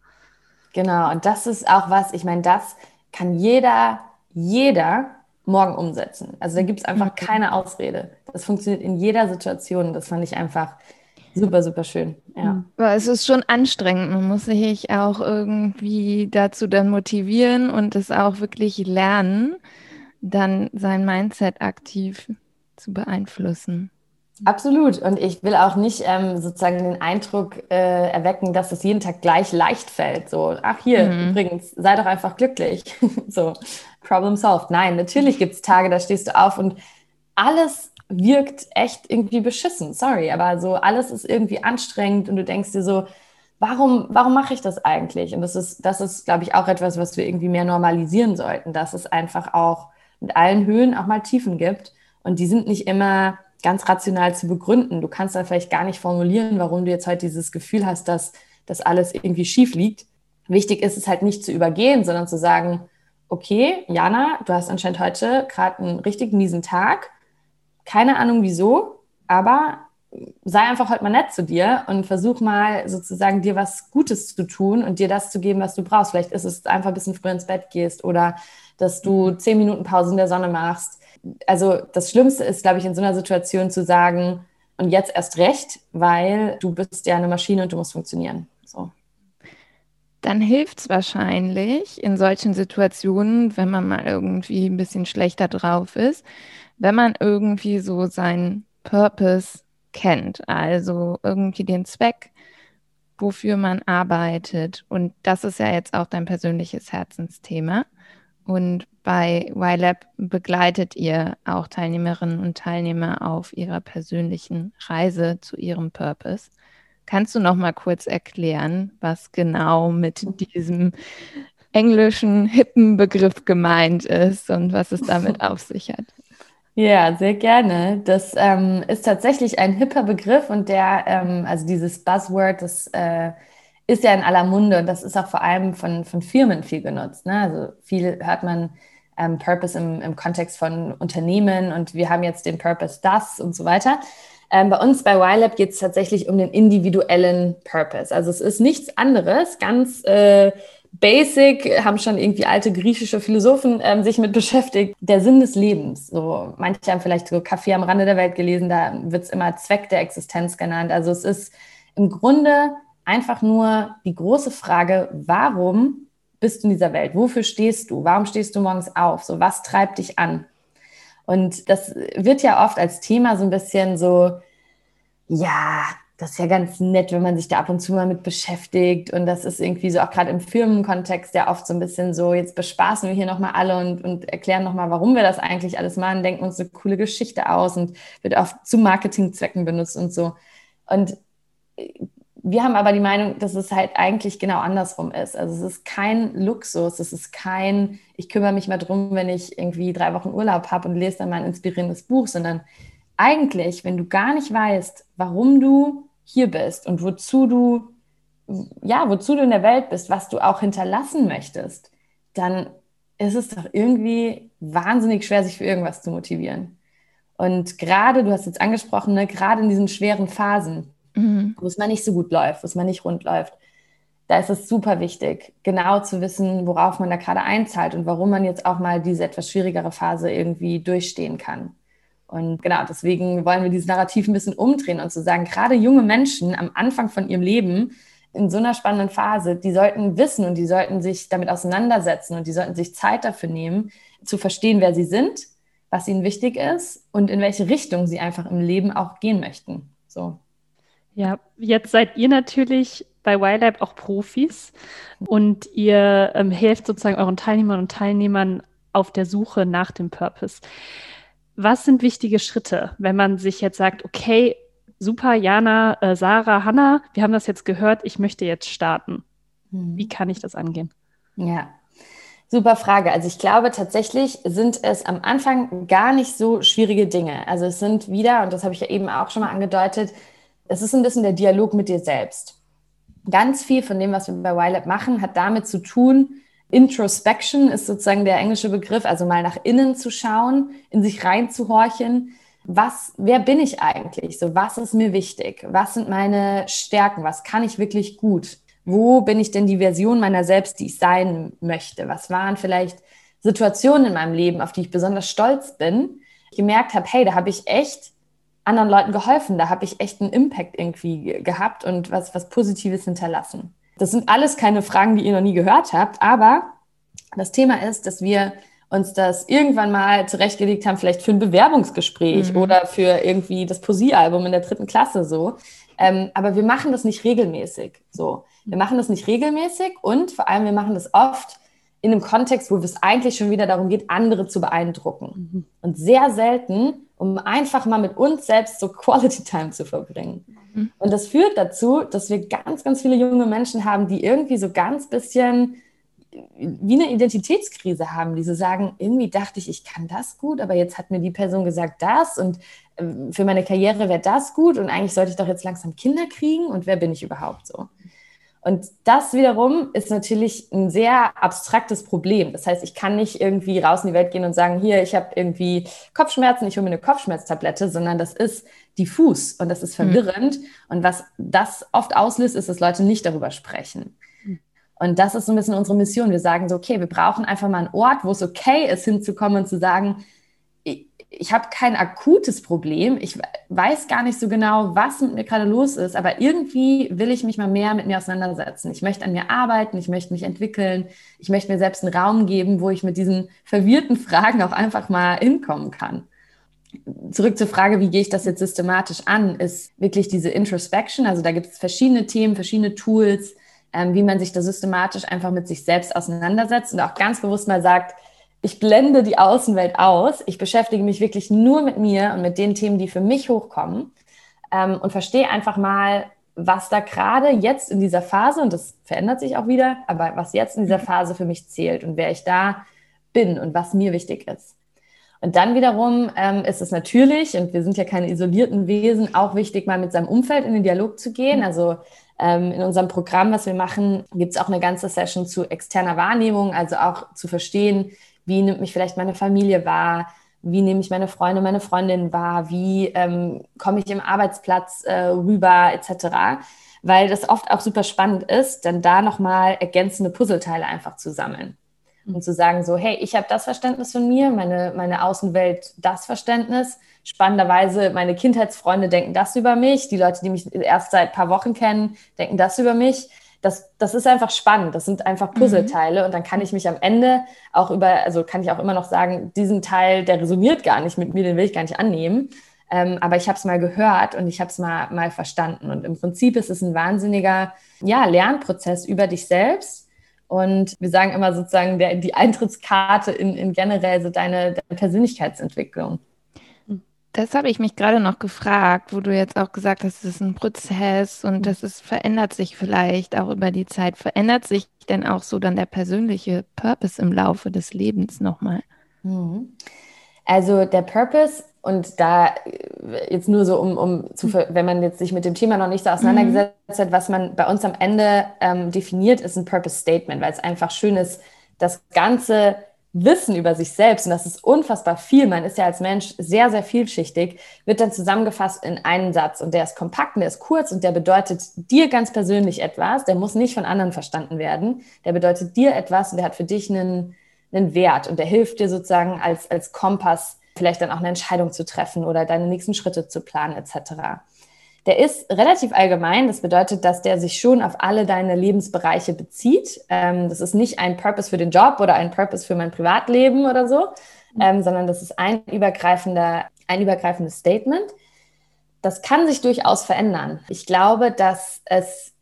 Genau, und das ist auch was, ich meine, das kann jeder, jeder morgen umsetzen. Also da gibt es einfach okay. keine Ausrede. Das funktioniert in jeder Situation. Das fand ich einfach super, super schön. Ja. Aber es ist schon anstrengend. Man muss sich auch irgendwie dazu dann motivieren und es auch wirklich lernen, dann sein Mindset aktiv zu beeinflussen. Absolut. Und ich will auch nicht ähm, sozusagen den Eindruck äh, erwecken, dass es jeden Tag gleich leicht fällt. So, ach hier, mhm. übrigens, sei doch einfach glücklich. <laughs> so, Problem solved. Nein, natürlich gibt es Tage, da stehst du auf und alles wirkt echt irgendwie beschissen. Sorry, aber so alles ist irgendwie anstrengend und du denkst dir so, warum, warum mache ich das eigentlich? Und das ist, das ist, glaube ich, auch etwas, was wir irgendwie mehr normalisieren sollten, dass es einfach auch mit allen Höhen auch mal Tiefen gibt. Und die sind nicht immer ganz rational zu begründen. Du kannst dann vielleicht gar nicht formulieren, warum du jetzt heute dieses Gefühl hast, dass das alles irgendwie schief liegt. Wichtig ist es halt nicht zu übergehen, sondern zu sagen, okay, Jana, du hast anscheinend heute gerade einen richtig miesen Tag. Keine Ahnung wieso, aber sei einfach heute mal nett zu dir und versuch mal sozusagen dir was Gutes zu tun und dir das zu geben, was du brauchst. Vielleicht ist es einfach ein bisschen früher ins Bett gehst oder dass du zehn Minuten Pause in der Sonne machst also das Schlimmste ist, glaube ich, in so einer Situation zu sagen, und jetzt erst recht, weil du bist ja eine Maschine und du musst funktionieren. So. Dann hilft es wahrscheinlich in solchen Situationen, wenn man mal irgendwie ein bisschen schlechter drauf ist, wenn man irgendwie so seinen Purpose kennt, also irgendwie den Zweck, wofür man arbeitet. Und das ist ja jetzt auch dein persönliches Herzensthema. Und bei YLab begleitet ihr auch Teilnehmerinnen und Teilnehmer auf ihrer persönlichen Reise zu ihrem Purpose. Kannst du noch mal kurz erklären, was genau mit diesem englischen hippen Begriff gemeint ist und was es damit <laughs> auf sich hat? Ja, sehr gerne. Das ähm, ist tatsächlich ein hipper Begriff und der, ähm, also dieses Buzzword, das äh, ist ja in aller Munde und das ist auch vor allem von, von Firmen viel genutzt. Ne? Also viel hört man ähm, Purpose im, im Kontext von Unternehmen und wir haben jetzt den Purpose das und so weiter. Ähm, bei uns bei YLab geht es tatsächlich um den individuellen Purpose. Also es ist nichts anderes, ganz äh, basic, haben schon irgendwie alte griechische Philosophen ähm, sich mit beschäftigt. Der Sinn des Lebens. So, manche haben vielleicht so Kaffee am Rande der Welt gelesen, da wird es immer Zweck der Existenz genannt. Also es ist im Grunde einfach nur die große Frage, warum bist du in dieser Welt? Wofür stehst du? Warum stehst du morgens auf? So, was treibt dich an? Und das wird ja oft als Thema so ein bisschen so, ja, das ist ja ganz nett, wenn man sich da ab und zu mal mit beschäftigt. Und das ist irgendwie so auch gerade im Firmenkontext ja oft so ein bisschen so, jetzt bespaßen wir hier nochmal alle und, und erklären nochmal, warum wir das eigentlich alles machen, denken uns eine coole Geschichte aus und wird oft zu Marketingzwecken benutzt und so. Und wir haben aber die Meinung, dass es halt eigentlich genau andersrum ist. Also es ist kein Luxus, es ist kein, ich kümmere mich mal drum, wenn ich irgendwie drei Wochen Urlaub habe und lese dann mal ein inspirierendes Buch, sondern eigentlich, wenn du gar nicht weißt, warum du hier bist und wozu du, ja, wozu du in der Welt bist, was du auch hinterlassen möchtest, dann ist es doch irgendwie wahnsinnig schwer, sich für irgendwas zu motivieren. Und gerade, du hast jetzt angesprochen, ne, gerade in diesen schweren Phasen, mhm. wo es mal nicht so gut läuft, wo es mal nicht rund läuft, da ist es super wichtig, genau zu wissen, worauf man da gerade einzahlt und warum man jetzt auch mal diese etwas schwierigere Phase irgendwie durchstehen kann. Und genau, deswegen wollen wir dieses Narrativ ein bisschen umdrehen und zu sagen, gerade junge Menschen am Anfang von ihrem Leben in so einer spannenden Phase, die sollten wissen und die sollten sich damit auseinandersetzen und die sollten sich Zeit dafür nehmen, zu verstehen, wer sie sind, was ihnen wichtig ist und in welche Richtung sie einfach im Leben auch gehen möchten. So. Ja, jetzt seid ihr natürlich bei YLab auch Profis und ihr ähm, helft sozusagen euren Teilnehmern und Teilnehmern auf der Suche nach dem Purpose. Was sind wichtige Schritte, wenn man sich jetzt sagt, okay, super, Jana, äh, Sarah, Hanna, wir haben das jetzt gehört, ich möchte jetzt starten. Mhm. Wie kann ich das angehen? Ja, Super Frage. Also ich glaube tatsächlich sind es am Anfang gar nicht so schwierige Dinge. Also es sind wieder, und das habe ich ja eben auch schon mal angedeutet, es ist ein bisschen der Dialog mit dir selbst. Ganz viel von dem, was wir bei YLab machen, hat damit zu tun, Introspection ist sozusagen der englische Begriff, also mal nach innen zu schauen, in sich reinzuhorchen. Was, wer bin ich eigentlich? So, was ist mir wichtig? Was sind meine Stärken? Was kann ich wirklich gut? Wo bin ich denn die Version meiner selbst, die ich sein möchte? Was waren vielleicht Situationen in meinem Leben, auf die ich besonders stolz bin? Ich gemerkt habe, hey, da habe ich echt anderen Leuten geholfen. Da habe ich echt einen Impact irgendwie gehabt und was, was Positives hinterlassen. Das sind alles keine Fragen, die ihr noch nie gehört habt, aber das Thema ist, dass wir uns das irgendwann mal zurechtgelegt haben, vielleicht für ein Bewerbungsgespräch mhm. oder für irgendwie das Poesiealbum in der dritten Klasse so. Ähm, aber wir machen das nicht regelmäßig. So, wir machen das nicht regelmäßig und vor allem wir machen das oft in einem Kontext, wo es eigentlich schon wieder darum geht, andere zu beeindrucken. Mhm. Und sehr selten um einfach mal mit uns selbst so Quality Time zu verbringen. Mhm. Und das führt dazu, dass wir ganz, ganz viele junge Menschen haben, die irgendwie so ganz bisschen wie eine Identitätskrise haben, die so sagen, irgendwie dachte ich, ich kann das gut, aber jetzt hat mir die Person gesagt das und ähm, für meine Karriere wäre das gut und eigentlich sollte ich doch jetzt langsam Kinder kriegen und wer bin ich überhaupt so? Und das wiederum ist natürlich ein sehr abstraktes Problem. Das heißt, ich kann nicht irgendwie raus in die Welt gehen und sagen, hier, ich habe irgendwie Kopfschmerzen, ich hole mir eine Kopfschmerztablette, sondern das ist diffus und das ist hm. verwirrend. Mhm. Und was das oft auslöst, ist, dass Leute nicht darüber sprechen. Hm. Und das ist so ein bisschen unsere Mission. Wir sagen so, okay, wir brauchen einfach mal einen Ort, wo es okay ist, hinzukommen und zu sagen, ich habe kein akutes Problem. Ich weiß gar nicht so genau, was mit mir gerade los ist, aber irgendwie will ich mich mal mehr mit mir auseinandersetzen. Ich möchte an mir arbeiten, ich möchte mich entwickeln, ich möchte mir selbst einen Raum geben, wo ich mit diesen verwirrten Fragen auch einfach mal hinkommen kann. Zurück zur Frage, wie gehe ich das jetzt systematisch an, ist wirklich diese Introspection. Also da gibt es verschiedene Themen, verschiedene Tools, ähm, wie man sich da systematisch einfach mit sich selbst auseinandersetzt und auch ganz bewusst mal sagt, ich blende die Außenwelt aus. Ich beschäftige mich wirklich nur mit mir und mit den Themen, die für mich hochkommen ähm, und verstehe einfach mal, was da gerade jetzt in dieser Phase, und das verändert sich auch wieder, aber was jetzt in dieser mhm. Phase für mich zählt und wer ich da bin und was mir wichtig ist. Und dann wiederum ähm, ist es natürlich, und wir sind ja keine isolierten Wesen, auch wichtig, mal mit seinem Umfeld in den Dialog zu gehen. Mhm. Also ähm, in unserem Programm, was wir machen, gibt es auch eine ganze Session zu externer Wahrnehmung, also auch zu verstehen, wie nimmt mich vielleicht meine Familie wahr? Wie nehme ich meine Freunde, meine Freundinnen wahr? Wie ähm, komme ich im Arbeitsplatz äh, rüber, etc. Weil das oft auch super spannend ist, dann da nochmal ergänzende Puzzleteile einfach zu sammeln. Und zu sagen, so, hey, ich habe das Verständnis von mir, meine, meine Außenwelt das Verständnis. Spannenderweise, meine Kindheitsfreunde denken das über mich. Die Leute, die mich erst seit ein paar Wochen kennen, denken das über mich das, das ist einfach spannend. Das sind einfach mhm. Puzzleteile. Mhm. Und dann kann ich mich am Ende auch über, also kann ich auch immer noch sagen, diesen Teil, der resoniert gar nicht mit mir, den will ich gar nicht annehmen. Ähm, aber ich habe es mal gehört und ich habe es mal, mal verstanden. Und im Prinzip ist es ein wahnsinniger ja, Lernprozess über dich selbst. Und wir sagen immer sozusagen der, die Eintrittskarte in, in generell so deine, deine Persönlichkeitsentwicklung. Das habe ich mich gerade noch gefragt, wo du jetzt auch gesagt hast, es ist ein Prozess und das ist, verändert sich vielleicht auch über die Zeit. Verändert sich denn auch so dann der persönliche Purpose im Laufe des Lebens nochmal? Mhm. Also der Purpose und da äh, jetzt nur so, um, um zu, wenn man jetzt sich mit dem Thema noch nicht so auseinandergesetzt mhm. hat, was man bei uns am Ende ähm, definiert, ist ein Purpose Statement, weil es einfach schön ist, das Ganze Wissen über sich selbst, und das ist unfassbar viel, man ist ja als Mensch sehr, sehr vielschichtig, wird dann zusammengefasst in einen Satz. Und der ist kompakt, und der ist kurz und der bedeutet dir ganz persönlich etwas. Der muss nicht von anderen verstanden werden. Der bedeutet dir etwas und der hat für dich einen, einen Wert und der hilft dir sozusagen als, als Kompass, vielleicht dann auch eine Entscheidung zu treffen oder deine nächsten Schritte zu planen, etc. Der ist relativ allgemein. Das bedeutet, dass der sich schon auf alle deine Lebensbereiche bezieht. Ähm, das ist nicht ein Purpose für den Job oder ein Purpose für mein Privatleben oder so, ähm, sondern das ist ein übergreifender, ein übergreifendes Statement. Das kann sich durchaus verändern. Ich glaube, dass es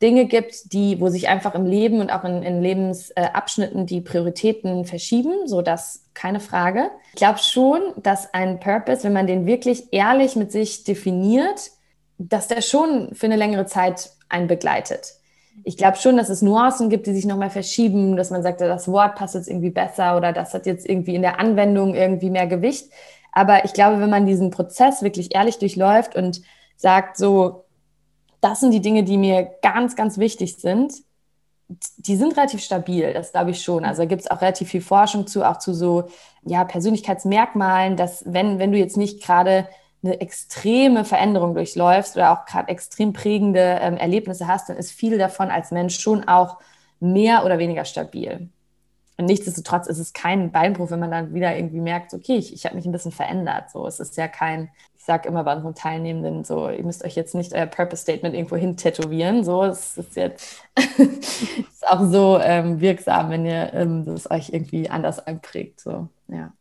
Dinge gibt, die, wo sich einfach im Leben und auch in, in Lebensabschnitten die Prioritäten verschieben, so dass keine Frage. Ich glaube schon, dass ein Purpose, wenn man den wirklich ehrlich mit sich definiert, dass der schon für eine längere Zeit einen begleitet. Ich glaube schon, dass es Nuancen gibt, die sich nochmal verschieben, dass man sagt, das Wort passt jetzt irgendwie besser oder das hat jetzt irgendwie in der Anwendung irgendwie mehr Gewicht. Aber ich glaube, wenn man diesen Prozess wirklich ehrlich durchläuft und sagt, so, das sind die Dinge, die mir ganz, ganz wichtig sind, die sind relativ stabil, das glaube ich schon. Also da gibt es auch relativ viel Forschung zu, auch zu so ja, Persönlichkeitsmerkmalen, dass wenn, wenn du jetzt nicht gerade eine extreme Veränderung durchläufst oder auch gerade extrem prägende ähm, Erlebnisse hast, dann ist viel davon als Mensch schon auch mehr oder weniger stabil. Und nichtsdestotrotz ist es kein Beinbruch, wenn man dann wieder irgendwie merkt, okay, ich, ich habe mich ein bisschen verändert. So, es ist ja kein, ich sage immer bei unseren Teilnehmenden, so, ihr müsst euch jetzt nicht euer Purpose Statement irgendwo hin tätowieren. So, es ist jetzt <laughs> ist auch so ähm, wirksam, wenn ihr ähm, das euch irgendwie anders einprägt. So, ja.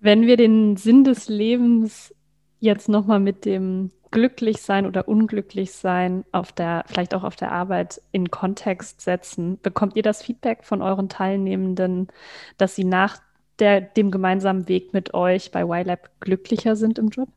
Wenn wir den Sinn des Lebens jetzt nochmal mit dem Glücklichsein oder Unglücklichsein auf der, vielleicht auch auf der Arbeit in Kontext setzen, bekommt ihr das Feedback von euren Teilnehmenden, dass sie nach der, dem gemeinsamen Weg mit euch bei YLab glücklicher sind im Job?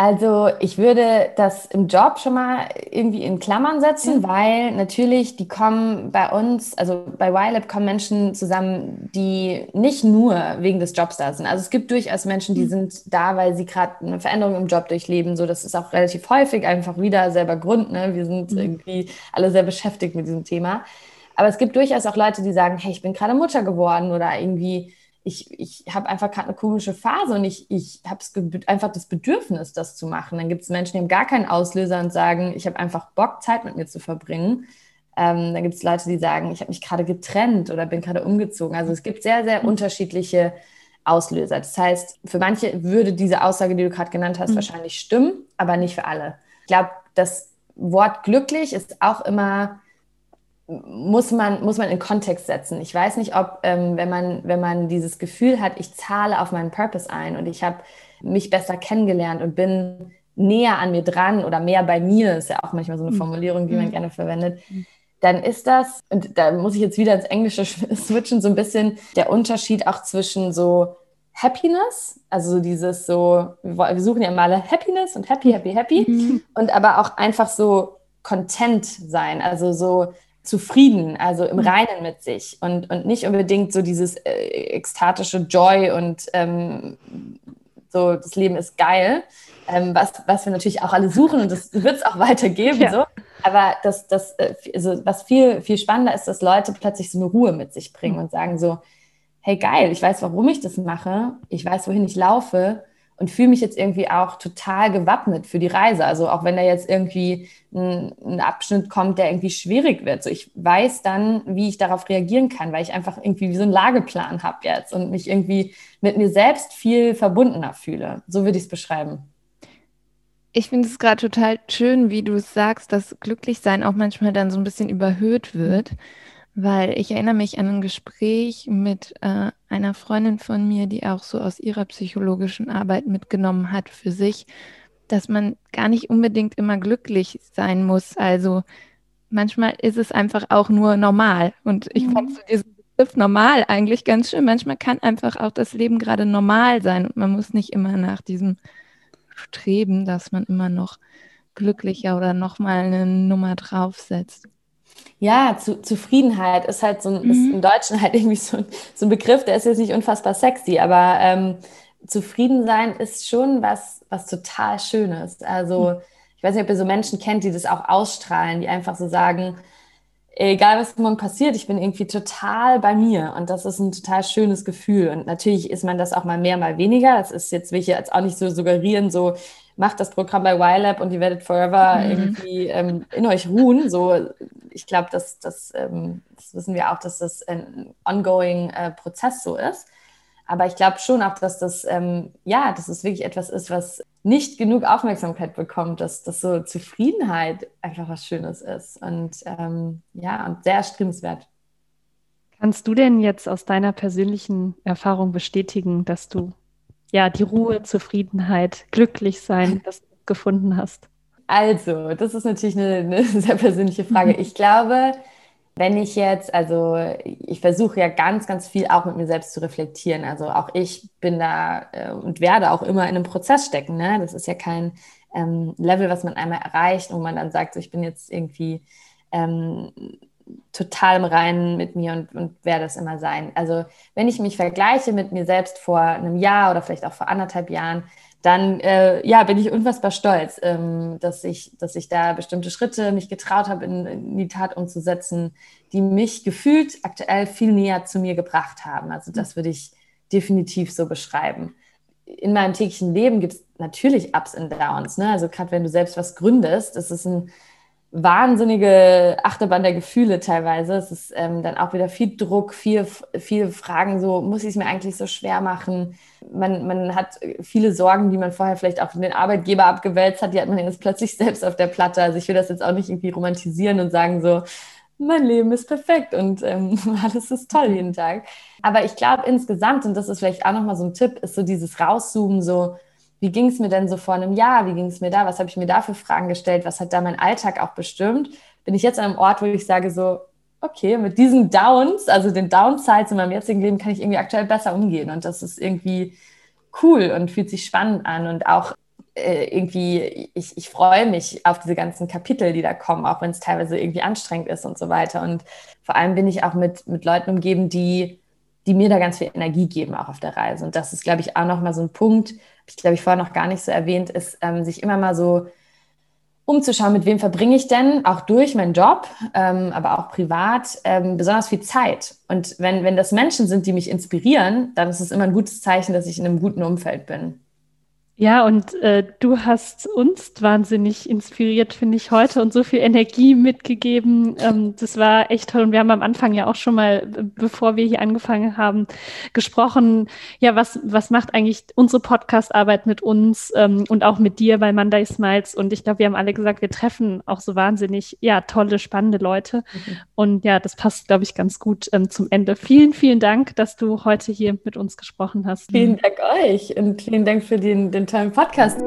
Also ich würde das im Job schon mal irgendwie in Klammern setzen, mhm. weil natürlich die kommen bei uns, also bei YLab kommen Menschen zusammen, die nicht nur wegen des Jobs da sind. Also es gibt durchaus Menschen, die mhm. sind da, weil sie gerade eine Veränderung im Job durchleben. So, das ist auch relativ häufig einfach wieder selber Grund. Ne? Wir sind mhm. irgendwie alle sehr beschäftigt mit diesem Thema. Aber es gibt durchaus auch Leute, die sagen, hey, ich bin gerade Mutter geworden oder irgendwie ich, ich habe einfach gerade eine komische Phase und ich, ich habe einfach das Bedürfnis, das zu machen. Dann gibt es Menschen, die haben gar keinen Auslöser und sagen, ich habe einfach Bock, Zeit mit mir zu verbringen. Ähm, dann gibt es Leute, die sagen, ich habe mich gerade getrennt oder bin gerade umgezogen. Also es gibt sehr, sehr unterschiedliche Auslöser. Das heißt, für manche würde diese Aussage, die du gerade genannt hast, mhm. wahrscheinlich stimmen, aber nicht für alle. Ich glaube, das Wort glücklich ist auch immer muss man, muss man in Kontext setzen. Ich weiß nicht, ob, ähm, wenn, man, wenn man dieses Gefühl hat, ich zahle auf meinen Purpose ein und ich habe mich besser kennengelernt und bin näher an mir dran oder mehr bei mir, ist ja auch manchmal so eine mhm. Formulierung, die man mhm. gerne verwendet, mhm. dann ist das, und da muss ich jetzt wieder ins Englische <laughs> switchen, so ein bisschen der Unterschied auch zwischen so Happiness, also so dieses so, wir suchen ja mal Happiness und Happy, Happy, Happy, mhm. und aber auch einfach so Content sein, also so zufrieden, also im mhm. Reinen mit sich und, und nicht unbedingt so dieses äh, ekstatische Joy und ähm, so, das Leben ist geil, ähm, was, was wir natürlich auch alle suchen und das wird es auch <laughs> weitergeben. Ja. So. Aber das, das, äh, also was viel, viel spannender ist, dass Leute plötzlich so eine Ruhe mit sich bringen mhm. und sagen so, hey geil, ich weiß, warum ich das mache, ich weiß, wohin ich laufe und fühle mich jetzt irgendwie auch total gewappnet für die Reise. Also auch wenn da jetzt irgendwie ein, ein, Abschnitt kommt, der irgendwie schwierig wird. So ich weiß dann, wie ich darauf reagieren kann, weil ich einfach irgendwie wie so einen Lageplan habe jetzt und mich irgendwie mit mir selbst viel verbundener fühle. So würde ich es beschreiben. Ich finde es gerade total schön, wie du sagst, dass Glücklichsein auch manchmal dann so ein bisschen überhöht wird. Weil ich erinnere mich an ein Gespräch mit äh, einer Freundin von mir, die auch so aus ihrer psychologischen Arbeit mitgenommen hat für sich, dass man gar nicht unbedingt immer glücklich sein muss. Also manchmal ist es einfach auch nur normal. Und ich mhm. fand so diesen Begriff normal eigentlich ganz schön. Manchmal kann einfach auch das Leben gerade normal sein und man muss nicht immer nach diesem Streben, dass man immer noch glücklicher oder nochmal eine Nummer draufsetzt. Ja, zu, Zufriedenheit ist halt so ein, mhm. ist im Deutschen halt <laughs> irgendwie so ein, so ein Begriff, der ist jetzt nicht unfassbar sexy, aber ähm, zufrieden sein ist schon was, was total Schönes. Also, mhm. ich weiß nicht, ob ihr so Menschen kennt, die das auch ausstrahlen, die einfach so sagen, egal was morgen passiert, ich bin irgendwie total bei mir und das ist ein total schönes Gefühl. Und natürlich ist man das auch mal mehr, mal weniger. Das ist jetzt, will ich jetzt auch nicht so suggerieren, so macht das Programm bei YLab und ihr werdet forever mhm. irgendwie ähm, in euch ruhen. So, ich glaube, das, das, ähm, das wissen wir auch, dass das ein ongoing äh, Prozess so ist. Aber ich glaube schon auch, dass das, ähm, ja, dass es wirklich etwas ist, was nicht genug Aufmerksamkeit bekommt, dass, dass so Zufriedenheit einfach was Schönes ist und ähm, ja, und sehr erstrebenswert. Kannst du denn jetzt aus deiner persönlichen Erfahrung bestätigen, dass du ja die Ruhe, Zufriedenheit, glücklich sein <laughs> das gefunden hast? Also, das ist natürlich eine, eine <laughs> sehr persönliche Frage. Ich glaube, wenn ich jetzt, also ich versuche ja ganz, ganz viel auch mit mir selbst zu reflektieren. Also auch ich bin da äh, und werde auch immer in einem Prozess stecken. Ne? Das ist ja kein ähm, Level, was man einmal erreicht, wo man dann sagt, so, ich bin jetzt irgendwie ähm, total im Reinen mit mir und, und werde es immer sein. Also wenn ich mich vergleiche mit mir selbst vor einem Jahr oder vielleicht auch vor anderthalb Jahren, dann äh, ja, bin ich unfassbar stolz, ähm, dass, ich, dass ich da bestimmte Schritte mich getraut habe, in, in, die Tat umzusetzen, die mich gefühlt aktuell viel näher zu mir gebracht haben. Also das würde ich definitiv so beschreiben. In meinem täglichen Leben gibt es natürlich Ups und Downs. Ne? Also gerade wenn du selbst was gründest, das ist ein wahnsinnige Achterbahn der Gefühle teilweise. Es ist ähm, dann auch wieder viel Druck, viel, viel Fragen, so muss ich es mir eigentlich so schwer machen? Man, man hat viele Sorgen, die man vorher vielleicht auch von den Arbeitgeber abgewälzt hat, die hat man jetzt plötzlich <laughs> selbst auf der Platte. Also ich will das jetzt auch nicht irgendwie romantisieren und sagen so, mein Leben ist perfekt und ähm, <laughs> alles ist toll jeden Tag. Aber ich glaube insgesamt, und das ist vielleicht auch nochmal so ein Tipp, ist so dieses Rauszoomen, so wie ging es mir denn so vor einem Jahr? Wie ging es mir da? Was habe ich mir da für Fragen gestellt? Was hat da mein Alltag auch bestimmt? Bin ich jetzt an einem Ort, wo ich sage so, okay, mit diesen Downs, also den Downsides in meinem jetzigen Leben, kann ich irgendwie aktuell besser umgehen. Und das ist irgendwie cool und fühlt sich spannend an. Und auch äh, irgendwie, ich, ich freue mich auf diese ganzen Kapitel, die da kommen, auch wenn es teilweise irgendwie anstrengend ist und so weiter. Und vor allem bin ich auch mit, mit Leuten umgeben, die, die mir da ganz viel Energie geben, auch auf der Reise. Und das ist, glaube ich, auch nochmal so ein Punkt, ich glaube ich vorher noch gar nicht so erwähnt, ist, ähm, sich immer mal so umzuschauen, mit wem verbringe ich denn, auch durch meinen Job, ähm, aber auch privat, ähm, besonders viel Zeit. Und wenn, wenn das Menschen sind, die mich inspirieren, dann ist es immer ein gutes Zeichen, dass ich in einem guten Umfeld bin. Ja, und äh, du hast uns wahnsinnig inspiriert, finde ich, heute und so viel Energie mitgegeben. Ähm, das war echt toll. Und wir haben am Anfang ja auch schon mal, bevor wir hier angefangen haben, gesprochen, ja, was, was macht eigentlich unsere Podcast-Arbeit mit uns ähm, und auch mit dir bei Monday Smiles? Und ich glaube, wir haben alle gesagt, wir treffen auch so wahnsinnig, ja, tolle, spannende Leute. Mhm. Und ja, das passt, glaube ich, ganz gut ähm, zum Ende. Vielen, vielen Dank, dass du heute hier mit uns gesprochen hast. Vielen Dank euch und vielen Dank für den, den Time Podcast.